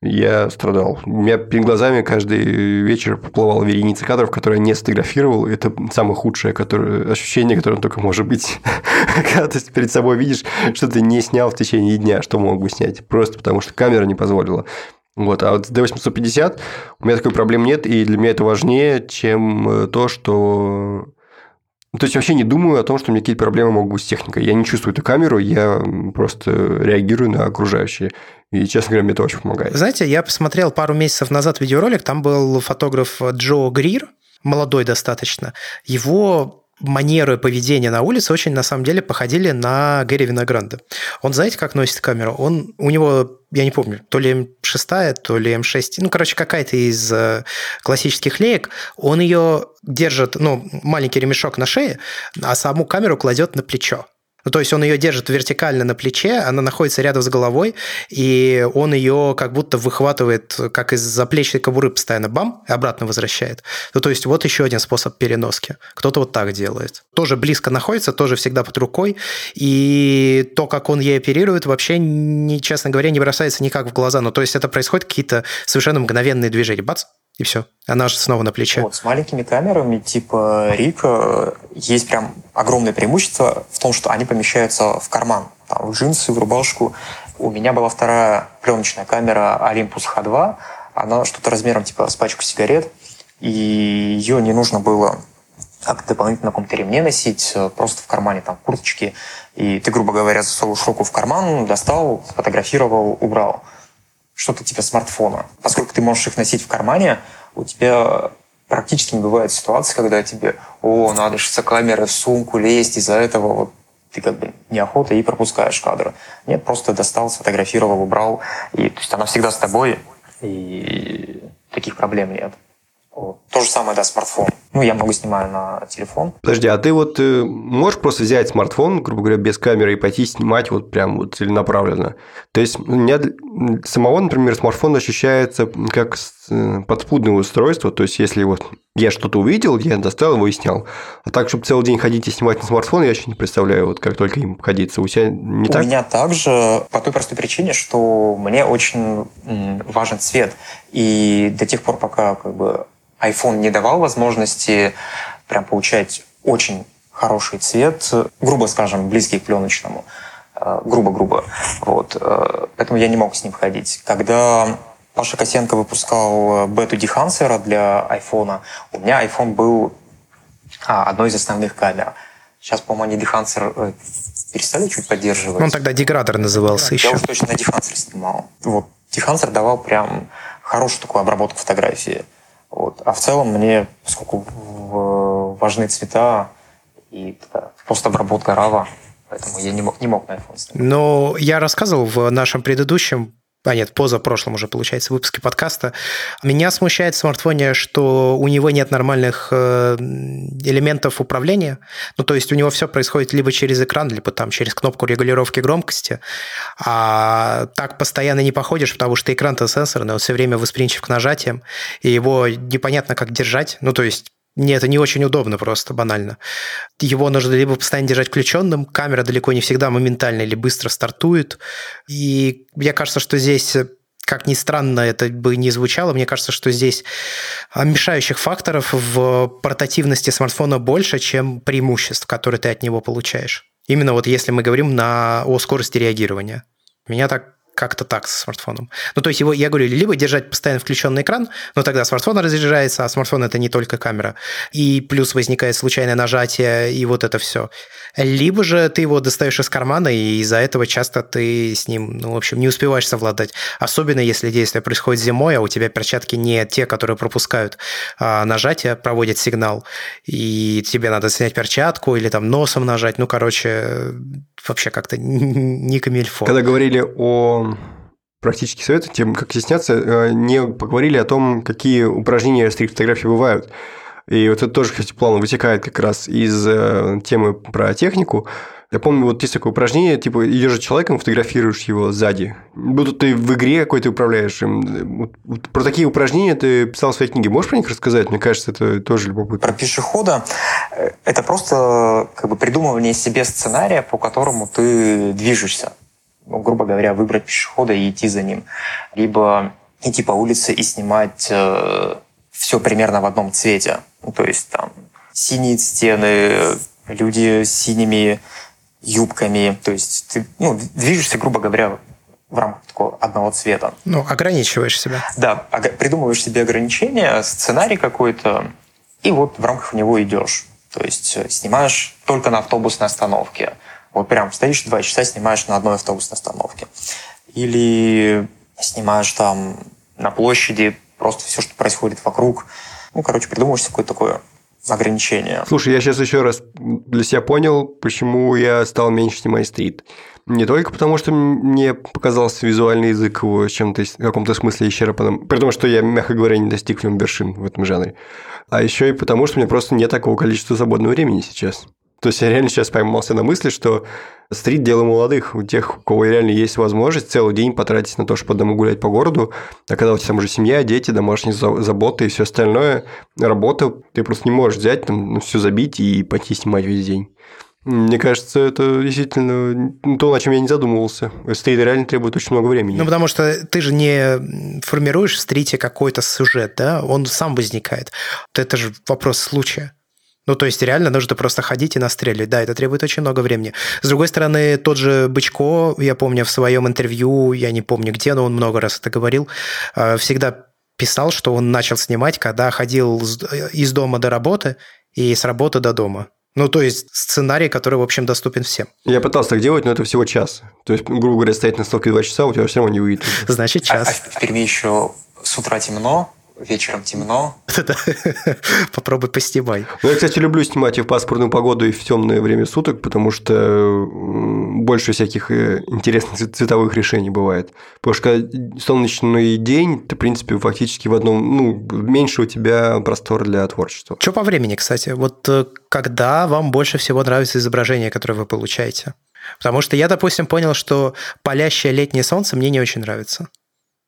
я страдал. У меня перед глазами каждый вечер поплывала вереница кадров, которые я не сфотографировал. Это самое худшее которое, ощущение, которое только может быть. Когда ты перед собой видишь, что ты не снял в течение дня, что мог бы снять. Просто потому, что камера не позволила. Вот. А вот с D850 у меня такой проблем нет, и для меня это важнее, чем э, то, что то есть вообще не думаю о том, что у меня какие-то проблемы могут быть с техникой. Я не чувствую эту камеру, я просто реагирую на окружающие. И, честно говоря, мне это очень помогает. Знаете, я посмотрел пару месяцев назад видеоролик, там был фотограф Джо Грир, молодой достаточно. Его манеры поведения на улице очень, на самом деле, походили на Гэри Виногранда. Он, знаете, как носит камеру? Он, у него, я не помню, то ли М6, то ли М6, ну, короче, какая-то из э, классических леек. Он ее держит, ну, маленький ремешок на шее, а саму камеру кладет на плечо. Ну, то есть он ее держит вертикально на плече, она находится рядом с головой, и он ее как будто выхватывает, как из заплечной кобуры постоянно бам, и обратно возвращает. Ну, то есть вот еще один способ переноски. Кто-то вот так делает. Тоже близко находится, тоже всегда под рукой, и то, как он ей оперирует, вообще, не, честно говоря, не бросается никак в глаза. Ну, то есть это происходит какие-то совершенно мгновенные движения. Бац, и все. Она же снова на плече. Вот, с маленькими камерами типа Рика есть прям огромное преимущество в том, что они помещаются в карман. Там, в джинсы, в рубашку. У меня была вторая пленочная камера Olympus H2. Она что-то размером типа с пачку сигарет. И ее не нужно было как дополнительно на каком-то ремне носить, просто в кармане, там, курточки. И ты, грубо говоря, засовываешь руку в карман, достал, сфотографировал, убрал что-то типа смартфона. Поскольку ты можешь их носить в кармане, у тебя практически не бывает ситуации, когда тебе, о, надо же камеры в сумку лезть, из-за этого вот ты как бы неохота и пропускаешь кадры. Нет, просто достал, сфотографировал, убрал. И, то есть она всегда с тобой, и таких проблем нет. Вот. То же самое, да, смартфон. Ну, я много снимаю на телефон. Подожди, а ты вот э, можешь просто взять смартфон, грубо говоря, без камеры и пойти снимать вот прям вот целенаправленно? То есть, у меня самого, например, смартфон ощущается как э, подспудное устройство, то есть, если вот я что-то увидел, я достал его и снял. А так, чтобы целый день ходить и снимать на смартфон, я еще не представляю, вот как только им ходиться. У тебя не у так? У меня также по той простой причине, что мне очень важен цвет. И до тех пор, пока как бы iPhone не давал возможности прям получать очень хороший цвет, грубо скажем, близкий к пленочному. Э, грубо-грубо. Вот. Э, поэтому я не мог с ним ходить. Когда Паша Косенко выпускал бету дехансера для iPhone, у меня iPhone был а, одной из основных камер. Сейчас, по-моему, они дехансер э, перестали чуть поддерживать. Он тогда деградер назывался я еще. Я уж точно на дехансер снимал. Вот. Дехансер давал прям хорошую такую обработку фотографии. Вот. А в целом мне, поскольку важны цвета и постобработка RAW, поэтому я не мог, не мог на iPhone снимать. Но я рассказывал в нашем предыдущем а нет, позапрошлом уже, получается, выпуске подкаста. Меня смущает в смартфоне, что у него нет нормальных э, элементов управления. Ну, то есть у него все происходит либо через экран, либо там через кнопку регулировки громкости. А так постоянно не походишь, потому что экран-то сенсорный, он все время восприимчив к нажатиям, и его непонятно как держать. Ну, то есть нет, это не очень удобно просто, банально. Его нужно либо постоянно держать включенным, камера далеко не всегда моментально или быстро стартует. И мне кажется, что здесь как ни странно это бы не звучало, мне кажется, что здесь мешающих факторов в портативности смартфона больше, чем преимуществ, которые ты от него получаешь. Именно вот если мы говорим на, о скорости реагирования. Меня так как-то так с смартфоном. Ну, то есть его, я говорю, либо держать постоянно включенный экран, но тогда смартфон разряжается, а смартфон это не только камера. И плюс возникает случайное нажатие, и вот это все. Либо же ты его достаешь из кармана, и из-за этого часто ты с ним, ну, в общем, не успеваешь совладать. Особенно если действие происходит зимой, а у тебя перчатки не те, которые пропускают а, нажатие, проводят сигнал, и тебе надо снять перчатку или там носом нажать. Ну, короче, вообще как-то не камильфо. Когда говорили о практических советах, тем, как стесняться, э, не поговорили о том, какие упражнения стрит-фотографии бывают. И вот это тоже, кстати, плавно вытекает как раз из э, темы про технику. Я помню, вот есть такое упражнение, типа, идешь за человеком, фотографируешь его сзади. Будто ты в игре какой-то управляешь им. Вот, вот про такие упражнения ты писал в своей книге. Можешь про них рассказать? Мне кажется, это тоже любопытно. Про пешехода э, это просто как бы придумывание себе сценария, по которому ты движешься. Ну, грубо говоря, выбрать пешехода и идти за ним. Либо идти по улице и снимать э, все примерно в одном цвете. Ну, то есть там синие стены, люди с синими юбками. То есть ты ну, движешься, грубо говоря, в рамках такого одного цвета. Ну, ограничиваешь себя. Да, придумываешь себе ограничения, сценарий какой-то, и вот в рамках него идешь. То есть э, снимаешь только на автобусной остановке. Вот прям стоишь два часа, снимаешь на одной автобусной остановке. Или снимаешь там на площади просто все, что происходит вокруг. Ну, короче, придумываешь какое-то такое ограничения. Слушай, я сейчас еще раз для себя понял, почему я стал меньше снимать стрит. Не только потому, что мне показался визуальный язык его чем-то в каком-то смысле исчерпанным, при том, что я, мягко говоря, не достиг в нем вершин в этом жанре, а еще и потому, что у меня просто нет такого количества свободного времени сейчас. То есть я реально сейчас поймался на мысли, что стрит – дело молодых, у тех, у кого реально есть возможность целый день потратить на то, чтобы одному гулять по городу, а когда у тебя там уже семья, дети, домашние заботы и все остальное, работа, ты просто не можешь взять, там, ну, все забить и пойти снимать весь день. Мне кажется, это действительно то, о чем я не задумывался. Стрит реально требует очень много времени. Ну, потому что ты же не формируешь в стрите какой-то сюжет, да? Он сам возникает. Это же вопрос случая. Ну, то есть реально нужно просто ходить и настреливать. Да, это требует очень много времени. С другой стороны, тот же Бычко, я помню в своем интервью, я не помню где, но он много раз это говорил, э, всегда писал, что он начал снимать, когда ходил из дома до работы и с работы до дома. Ну, то есть сценарий, который, в общем, доступен всем. Я пытался так делать, но это всего час. То есть, грубо говоря, стоять на столке два часа, у тебя все равно не выйдет. Значит, час. А, а в Перми еще с утра темно, вечером темно. Попробуй поснимай. Ну, я, кстати, люблю снимать и в паспортную погоду, и в темное время суток, потому что больше всяких э, интересных цветовых решений бывает. Потому что солнечный день, ты, в принципе, фактически в одном, ну, меньше у тебя простор для творчества. Что по времени, кстати? Вот э, когда вам больше всего нравится изображение, которое вы получаете? Потому что я, допустим, понял, что палящее летнее солнце мне не очень нравится.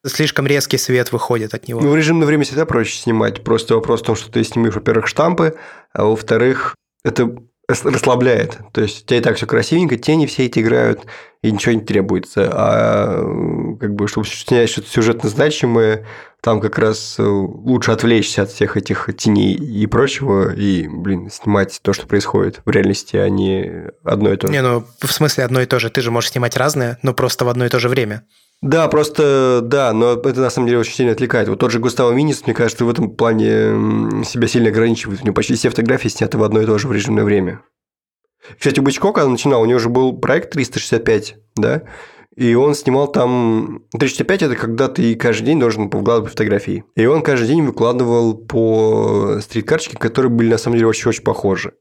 Слишком резкий свет выходит от него. Ну, в режимное время всегда проще снимать. Просто вопрос в том, что ты снимешь, во-первых, штампы, а во-вторых, это расслабляет. То есть у тебя и так все красивенько, тени все эти играют, и ничего не требуется. А как бы, чтобы снять что-то сюжетно значимое, там как раз лучше отвлечься от всех этих теней и прочего, и, блин, снимать то, что происходит в реальности, а не одно и то же. Не, ну, в смысле одно и то же. Ты же можешь снимать разное, но просто в одно и то же время. Да, просто да, но это на самом деле очень сильно отвлекает. Вот тот же Густаво Минис, мне кажется, в этом плане себя сильно ограничивает. У него почти все фотографии сняты в одно и то же в режимное время. Кстати, у когда начинал, у него уже был проект 365, да, и он снимал там... 365 – это когда ты каждый день должен выкладывать фотографии. И он каждый день выкладывал по стрит-карточке, которые были на самом деле очень-очень похожи.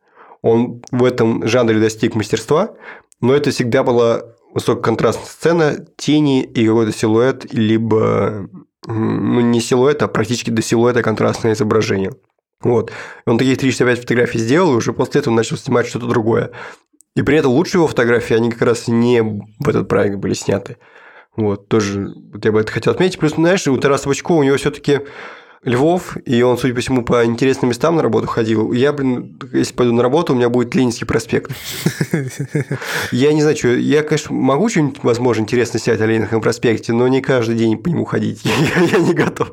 Он в этом жанре достиг мастерства, но это всегда была высококонтрастная сцена, тени и какой-то силуэт, либо ну, не силуэт, а практически до силуэта контрастное изображение. Вот. Он таких 365 фотографий сделал, и уже после этого начал снимать что-то другое. И при этом лучшие его фотографии, они как раз не в этот проект были сняты. Вот, тоже вот я бы это хотел отметить. Плюс, знаешь, у Тараса Бычкова у него все таки Львов, и он, судя по всему, по интересным местам на работу ходил. Я, блин, если пойду на работу, у меня будет Ленинский проспект. Я не знаю, что... Я, конечно, могу что-нибудь, возможно, интересно снять о Ленинском проспекте, но не каждый день по нему ходить. Я не готов.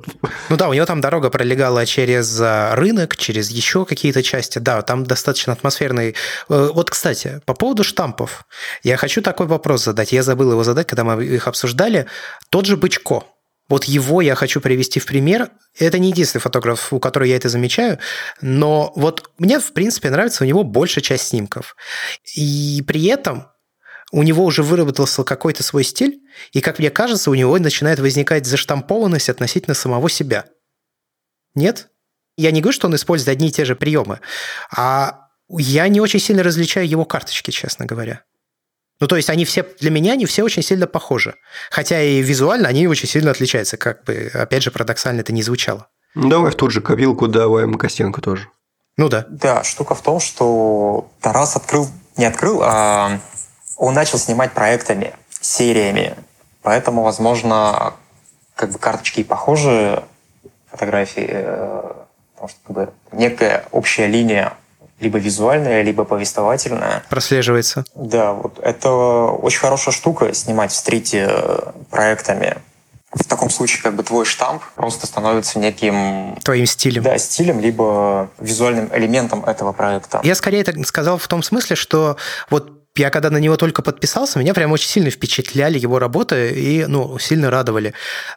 Ну да, у него там дорога пролегала через а, рынок, через еще какие-то части. Да, там достаточно атмосферный. Э, вот, кстати, по поводу штампов. Я хочу такой вопрос задать. Я забыл его задать, когда мы их обсуждали. Тот же Бычко. Вот его я хочу привести в пример. Это не единственный фотограф, у которого я это замечаю, но вот мне, в принципе, нравится у него большая часть снимков. И при этом у него уже выработался какой-то свой стиль, и, как мне кажется, у него начинает возникать заштампованность относительно самого себя. Нет? Я не говорю, что он использует одни и те же приемы, а я не очень сильно различаю его карточки, честно говоря. Ну, то есть они все, для меня они все очень сильно похожи. Хотя и визуально они очень сильно отличаются, как бы, опять же, парадоксально это не звучало. Ну, давай в ту же копилку давай Макосенко тоже. Ну да. Да, штука в том, что Тарас открыл, не открыл, а он начал снимать проектами, сериями. Поэтому, возможно, как бы карточки и похожи, фотографии, э, потому что как бы некая общая линия либо визуальная, либо повествовательная. Прослеживается. Да, вот это очень хорошая штука снимать в стрите э, проектами. В таком случае как бы твой штамп просто становится неким... Твоим стилем. Да, стилем, либо визуальным элементом этого проекта. Я скорее это сказал в том смысле, что вот я когда на него только подписался, меня прям очень сильно впечатляли его работы и, ну, сильно радовали.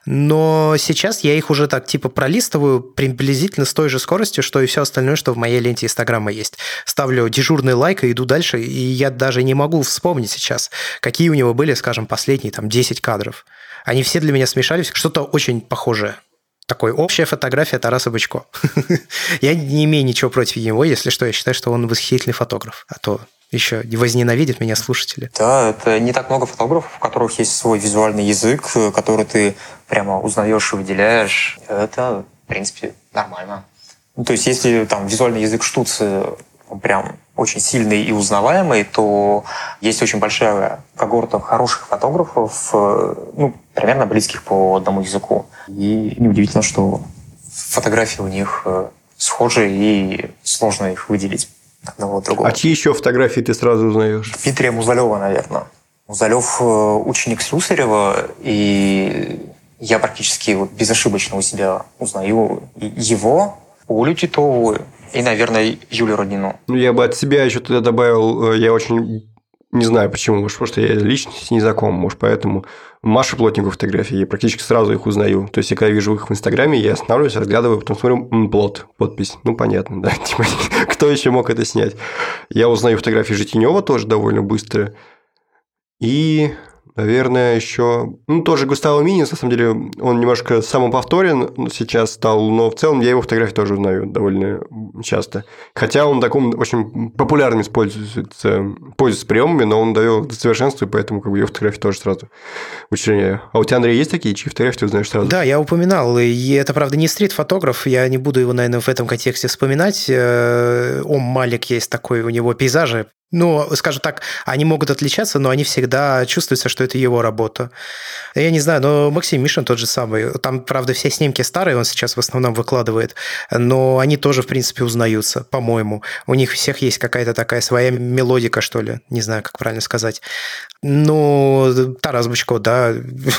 Но сейчас я их уже так типа пролистываю приблизительно с той же скоростью, что и все остальное, что в моей ленте Инстаграма есть. Ставлю дежурный лайк и иду дальше, и я даже не могу вспомнить сейчас, какие у него были, скажем, последние там 10 кадров. Они все для меня смешались, что-то очень похожее такой общая фотография Тараса Бычко. я не имею ничего против него, если что, я считаю, что он восхитительный фотограф. А то еще возненавидят меня слушатели. Да, это не так много фотографов, у которых есть свой визуальный язык, который ты прямо узнаешь и выделяешь. Это, в принципе, нормально. Ну, то есть, если там визуальный язык штуцы прям очень сильный и узнаваемый, то есть очень большая когорта хороших фотографов, ну, примерно близких по одному языку. И неудивительно, что фотографии у них э, схожи и сложно их выделить одного другого. А чьи еще фотографии ты сразу узнаешь? Дмитрия Музалева, наверное. Музалев э, ученик Слюсарева, и я практически вот безошибочно у себя узнаю его, Олю Титову и, наверное, Юлю Роднину. Ну, я бы от себя еще туда добавил, э, я очень не знаю почему, может, потому что я личность не знаком, может, поэтому Маша Плотников фотографии, я практически сразу их узнаю. То есть, я когда вижу их в Инстаграме, я останавливаюсь, разглядываю, потом смотрю, м, плот, подпись. Ну, понятно, да. Типа, кто еще мог это снять? Я узнаю фотографии Житинева тоже довольно быстро. И Наверное, еще... Ну, тоже Густаво Минис, на самом деле, он немножко самоповторен сейчас стал, но в целом я его фотографии тоже узнаю довольно часто. Хотя он таком очень популярным используется, пользуется приемами, но он довел до совершенства, поэтому как бы, его фотографии тоже сразу вычленяю. А у тебя, Андрей, есть такие, чьи фотографии ты узнаешь сразу? Да, я упоминал, и это, правда, не стрит-фотограф, я не буду его, наверное, в этом контексте вспоминать. Э, Ом Малик есть такой, у него пейзажи ну, скажем так, они могут отличаться, но они всегда чувствуются, что это его работа. Я не знаю, но Максим Мишин тот же самый. Там, правда, все снимки старые, он сейчас в основном выкладывает, но они тоже, в принципе, узнаются, по-моему. У них всех есть какая-то такая своя мелодика, что ли, не знаю, как правильно сказать. Ну, Тарас Бучко, да,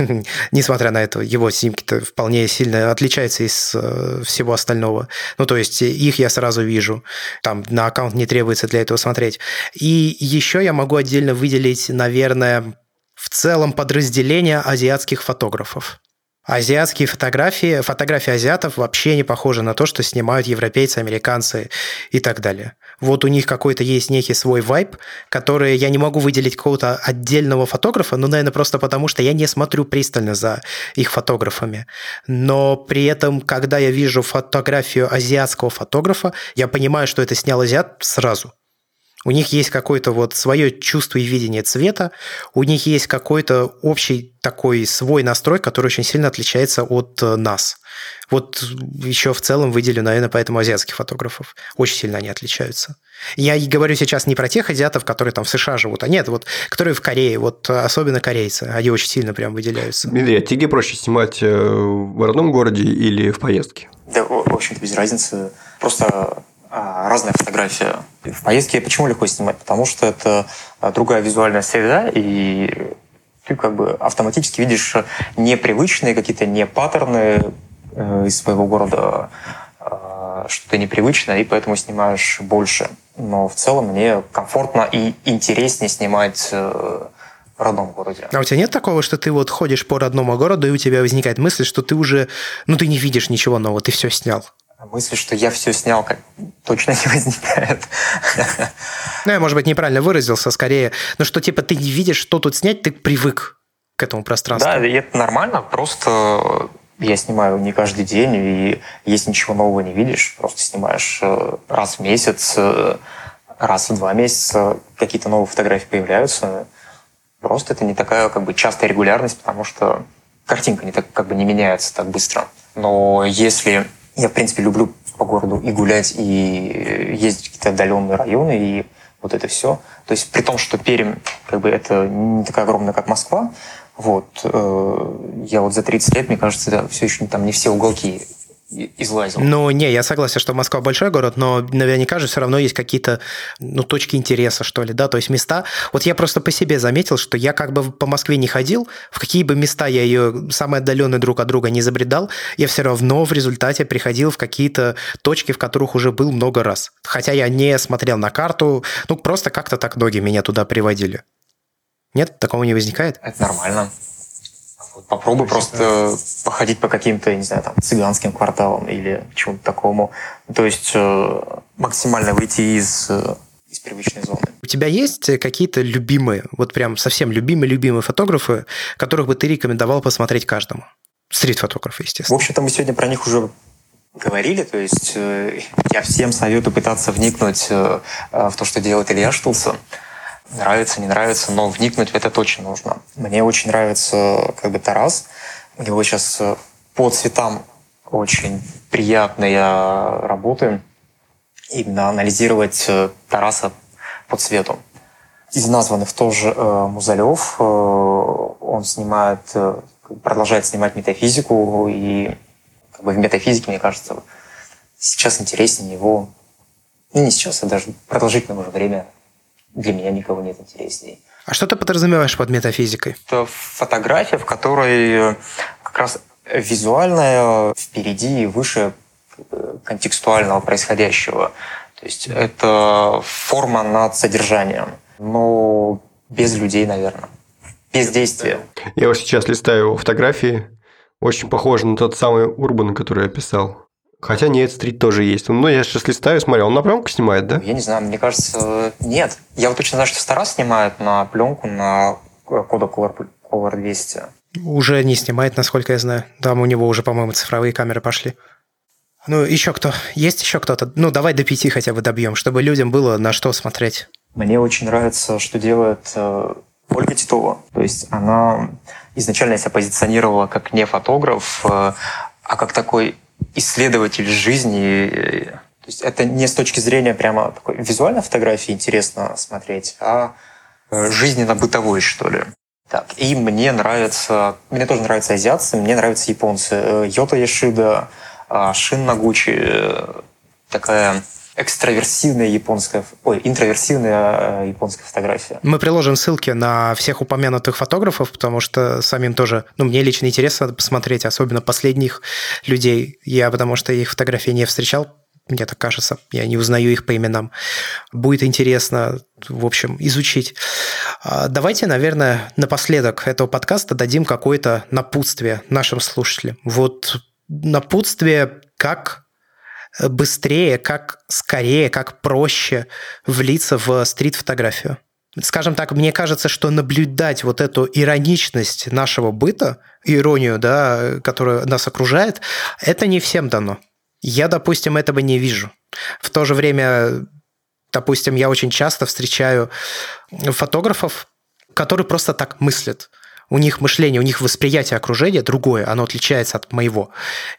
несмотря на это, его снимки-то вполне сильно отличаются из э, всего остального. Ну, то есть их я сразу вижу. Там на аккаунт не требуется для этого смотреть. И еще я могу отдельно выделить, наверное, в целом подразделение азиатских фотографов. Азиатские фотографии, фотографии азиатов вообще не похожи на то, что снимают европейцы, американцы и так далее. Вот у них какой-то есть некий свой вайб, который я не могу выделить какого-то отдельного фотографа, ну, наверное, просто потому, что я не смотрю пристально за их фотографами. Но при этом, когда я вижу фотографию азиатского фотографа, я понимаю, что это снял азиат сразу. У них есть какое-то вот свое чувство и видение цвета, у них есть какой-то общий такой свой настрой, который очень сильно отличается от э, нас. Вот еще в целом выделю, наверное, поэтому азиатских фотографов. Очень сильно они отличаются. Я говорю сейчас не про тех азиатов, которые там в США живут, а нет, вот которые в Корее, вот особенно корейцы, они очень сильно прям выделяются. Дмитрий, а тебе проще снимать э, в родном городе или в поездке? Да, в общем-то, без разницы. Просто разная фотография. В поездке почему легко снимать? Потому что это а, другая визуальная среда, и ты как бы автоматически видишь непривычные какие-то не паттерны э, из своего города, а, что-то непривычное, и поэтому снимаешь больше. Но в целом мне комфортно и интереснее снимать э, в родном городе. А у тебя нет такого, что ты вот ходишь по родному городу, и у тебя возникает мысль, что ты уже, ну, ты не видишь ничего нового, ты все снял? Мысли, что я все снял, как точно не возникает. Ну, я, может быть, неправильно выразился, скорее, но что, типа, ты не видишь, что тут снять, ты привык к этому пространству. Да, и это нормально, просто я снимаю не каждый день, и если ничего нового не видишь, просто снимаешь э, раз в месяц, э, раз в два месяца какие-то новые фотографии появляются. Просто это не такая как бы частая регулярность, потому что картинка не так как бы не меняется так быстро. Но если я, в принципе, люблю по городу и гулять, и ездить в какие-то отдаленные районы, и вот это все. То есть при том, что Пермь, как бы, это не такая огромная, как Москва, вот, э, я вот за 30 лет, мне кажется, да, все еще там не все уголки излазил. Ну, не, я согласен, что Москва большой город, но наверняка же все равно есть какие-то ну, точки интереса, что ли, да, то есть места. Вот я просто по себе заметил, что я как бы по Москве не ходил, в какие бы места я ее самые отдаленные друг от друга не забредал, я все равно в результате приходил в какие-то точки, в которых уже был много раз. Хотя я не смотрел на карту, ну, просто как-то так ноги меня туда приводили. Нет, такого не возникает? Это нормально. Попробуй просто походить по каким-то, не знаю, там, цыганским кварталам или чему-то такому. То есть э, максимально выйти из, э, из привычной зоны. У тебя есть какие-то любимые, вот прям совсем любимые-любимые фотографы, которых бы ты рекомендовал посмотреть каждому? Стрит-фотографы, естественно. В общем-то, мы сегодня про них уже говорили, то есть э, я всем советую пытаться вникнуть в то, что делает Илья Штулсон нравится, не нравится, но вникнуть в это точно нужно. Мне очень нравится как бы Тарас. У него сейчас э, по цветам очень приятные работы. Именно анализировать э, Тараса по цвету. Из названных тоже э, Музалев. Он снимает, продолжает снимать метафизику. И как бы в метафизике, мне кажется, сейчас интереснее его, ну не сейчас, а даже продолжительное уже время для меня никого нет интересней. А что ты подразумеваешь под метафизикой? Это фотография, в которой э, как раз визуальная впереди и выше э, контекстуального происходящего. То есть это форма над содержанием, но без людей, наверное. Без действия. Я вот сейчас листаю фотографии, очень похоже на тот самый Урбан, который я писал. Хотя нет, стрит тоже есть. Ну, я сейчас листаю, смотрел, он на пленку снимает, да? Я не знаю, мне кажется, нет. Я вот точно знаю, что Старас снимает на пленку на Kodak Color, Color 200. Уже не снимает, насколько я знаю. Там у него уже, по-моему, цифровые камеры пошли. Ну, еще кто? Есть еще кто-то? Ну, давай до пяти хотя бы добьем, чтобы людям было на что смотреть. Мне очень нравится, что делает э, Ольга Титова. То есть она изначально себя позиционировала как не фотограф, э, а как такой исследователь жизни. То есть это не с точки зрения прямо такой визуальной фотографии интересно смотреть, а э, жизненно-бытовой, что ли. Так, и мне нравится, мне тоже нравятся азиатцы, мне нравятся японцы. Э, Йота Яшида, а, Шин Нагучи, э, такая экстраверсивная японская, ой, интроверсивная э, японская фотография. Мы приложим ссылки на всех упомянутых фотографов, потому что самим тоже, ну, мне лично интересно посмотреть, особенно последних людей. Я потому что их фотографии не встречал, мне так кажется, я не узнаю их по именам. Будет интересно, в общем, изучить. А, давайте, наверное, напоследок этого подкаста дадим какое-то напутствие нашим слушателям. Вот напутствие, как быстрее, как скорее, как проще влиться в стрит-фотографию. Скажем так, мне кажется, что наблюдать вот эту ироничность нашего быта, иронию, да, которая нас окружает, это не всем дано. Я, допустим, этого не вижу. В то же время Допустим, я очень часто встречаю фотографов, которые просто так мыслят. У них мышление, у них восприятие окружения другое, оно отличается от моего.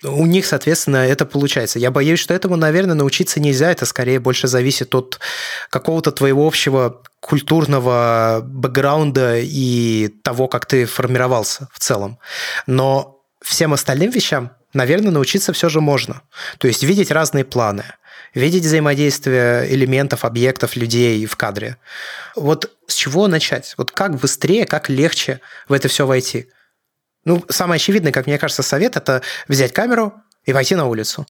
У них, соответственно, это получается. Я боюсь, что этому, наверное, научиться нельзя. Это скорее больше зависит от какого-то твоего общего культурного бэкграунда и того, как ты формировался в целом. Но всем остальным вещам, наверное, научиться все же можно. То есть видеть разные планы – видеть взаимодействие элементов, объектов, людей в кадре. Вот с чего начать? Вот как быстрее, как легче в это все войти? Ну, самый очевидный, как мне кажется, совет – это взять камеру и войти на улицу.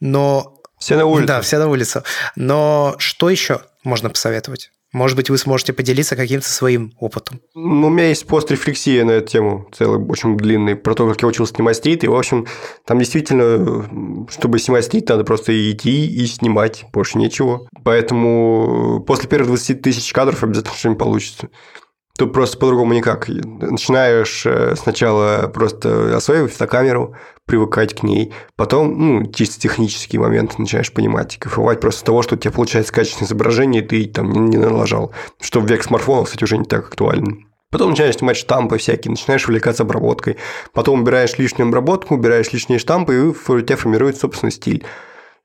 Но... Все на улицу. Да, все на улицу. Но что еще можно посоветовать? Может быть, вы сможете поделиться каким-то своим опытом. Ну, у меня есть пост рефлексии на эту тему, целый, очень длинный, про то, как я учился снимать стрит. И, в общем, там действительно, чтобы снимать стрит, надо просто идти и снимать, больше ничего. Поэтому после первых 20 тысяч кадров обязательно что-нибудь получится. Тут просто по-другому никак. Начинаешь э, сначала просто осваивать фотокамеру, привыкать к ней. Потом, ну, чисто технические моменты начинаешь понимать. Кайфовать просто того, что у тебя получается качественное изображение, и ты там не, не налажал. Что в век смартфонов, кстати, уже не так актуально. Потом начинаешь снимать штампы всякие, начинаешь увлекаться обработкой. Потом убираешь лишнюю обработку, убираешь лишние штампы, и у тебя формируется собственный стиль.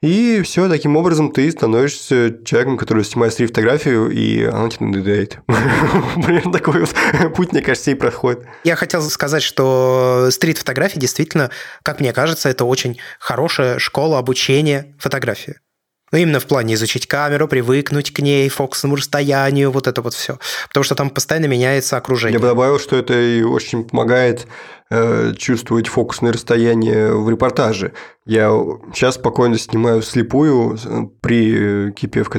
И все, таким образом ты становишься человеком, который снимает стрит-фотографию, и она тебе надоедает. Примерно такой вот путь, мне кажется, и проходит. Я хотел сказать, что стрит-фотография действительно, как мне кажется, это очень хорошая школа обучения фотографии. Ну, именно в плане изучить камеру, привыкнуть к ней, фокусному расстоянию, вот это вот все. Потому что там постоянно меняется окружение. Я бы добавил, что это и очень помогает э, чувствовать фокусное расстояние в репортаже. Я сейчас спокойно снимаю слепую э, при KPF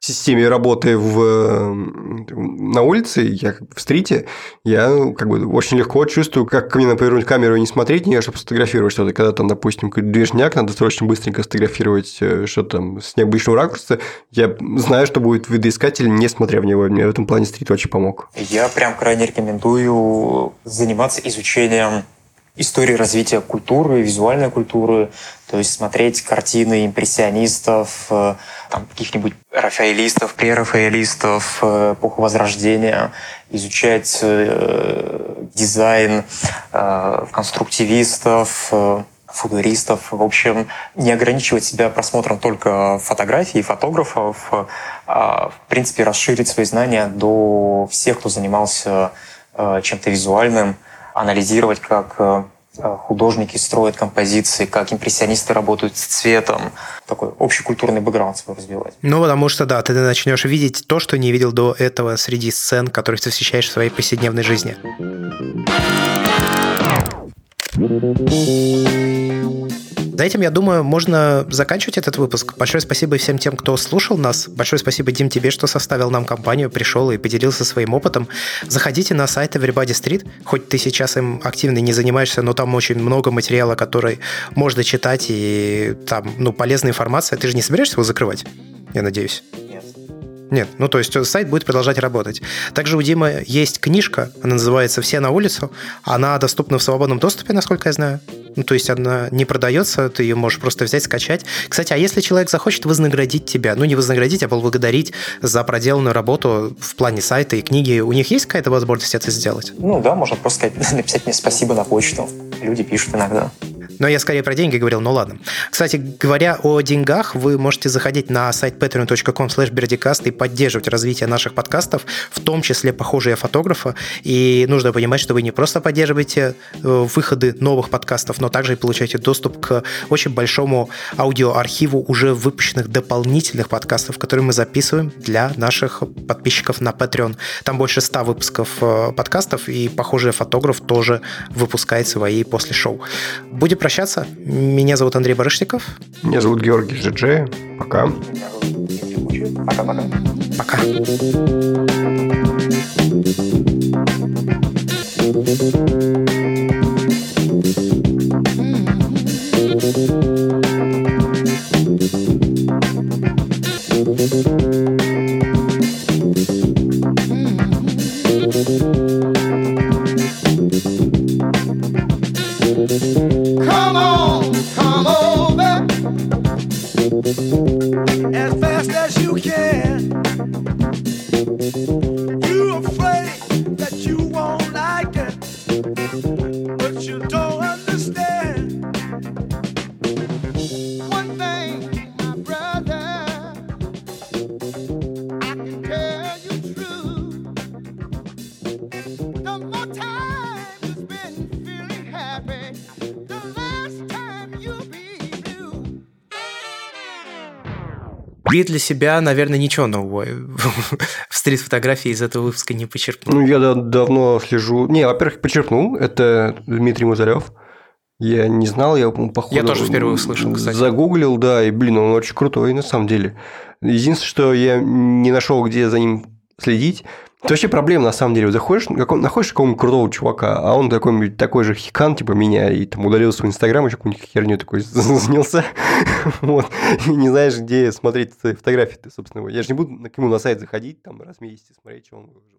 системе работы в, на улице, я в стрите, я как бы очень легко чувствую, как ко мне повернуть камеру и не смотреть на нее, чтобы сфотографировать что-то. Когда там, допустим, какой-то движняк, надо срочно быстренько сфотографировать э, что-то там с необычного ракурса, я знаю, что будет видоискатель, не смотря в него. Мне в этом плане стрит очень помог. Я прям крайне рекомендую заниматься изучением истории развития культуры, визуальной культуры, то есть смотреть картины импрессионистов, э, там, каких-нибудь рафаэлистов, прерафаэлистов, э, эпоху Возрождения, изучать э, дизайн конструктивистов, футуристов. В общем, не ограничивать себя просмотром только фотографий и фотографов, а, в принципе, расширить свои знания до всех, кто занимался чем-то визуальным, анализировать, как э, художники строят композиции, как импрессионисты работают с цветом. Такой общий культурный бэкграунд свой развивать. Ну, потому что, да, ты начнешь видеть то, что не видел до этого среди сцен, которые ты встречаешь в своей повседневной жизни. За этим, я думаю, можно заканчивать этот выпуск. Большое спасибо всем тем, кто слушал нас. Большое спасибо, Дим, тебе, что составил нам компанию, пришел и поделился своим опытом. Заходите на сайт Everybody Street. Хоть ты сейчас им активно не занимаешься, но там очень много материала, который можно читать, и там ну, полезная информация. Ты же не собираешься его закрывать? Я надеюсь. Нет, ну то есть э, сайт будет продолжать работать. Также у Димы есть книжка, она называется «Все на улицу». Она доступна в свободном доступе, насколько я знаю. Ну, то есть она не продается, ты ее можешь просто взять, скачать. Кстати, а если человек захочет вознаградить тебя, ну не вознаградить, а поблагодарить за проделанную работу в плане сайта и книги, у них есть какая-то возможность это сделать? Ну да, можно просто сказать, написать мне спасибо на почту. Люди пишут иногда. Но я скорее про деньги говорил, ну ладно. Кстати, говоря о деньгах, вы можете заходить на сайт patreon.com slash и поддерживать развитие наших подкастов, в том числе похожие фотографа. И нужно понимать, что вы не просто поддерживаете э, выходы новых подкастов, но также и получаете доступ к очень большому аудиоархиву уже выпущенных дополнительных подкастов, которые мы записываем для наших подписчиков на Patreon. Там больше 100 выпусков э, подкастов, и похожий фотограф тоже выпускает свои после шоу. Будем прощаться. Меня зовут Андрей Барышников. Меня зовут Георгий Жиджи. Пока. Пока-пока. Пока. Come on, И для себя, наверное, ничего нового в стрит-фотографии из этого выпуска не почерпнул. Ну, я да- давно слежу. Не, во-первых, почерпнул. Это Дмитрий Музарев. Я не знал, я по походу... Я тоже впервые услышал, кстати. Загуглил, да, и, блин, он очень крутой на самом деле. Единственное, что я не нашел, где за ним следить. Это вообще проблема, на самом деле. Вот заходишь, находишь какого-нибудь крутого чувака, а он такой, такой же хикан, типа меня, и там удалил свой инстаграм, еще какую-нибудь херню такой занялся. Вот. И не знаешь, где смотреть фотографии ты, собственно. Я же не буду к нему на сайт заходить, там, раз в месяц смотреть, что он выложил.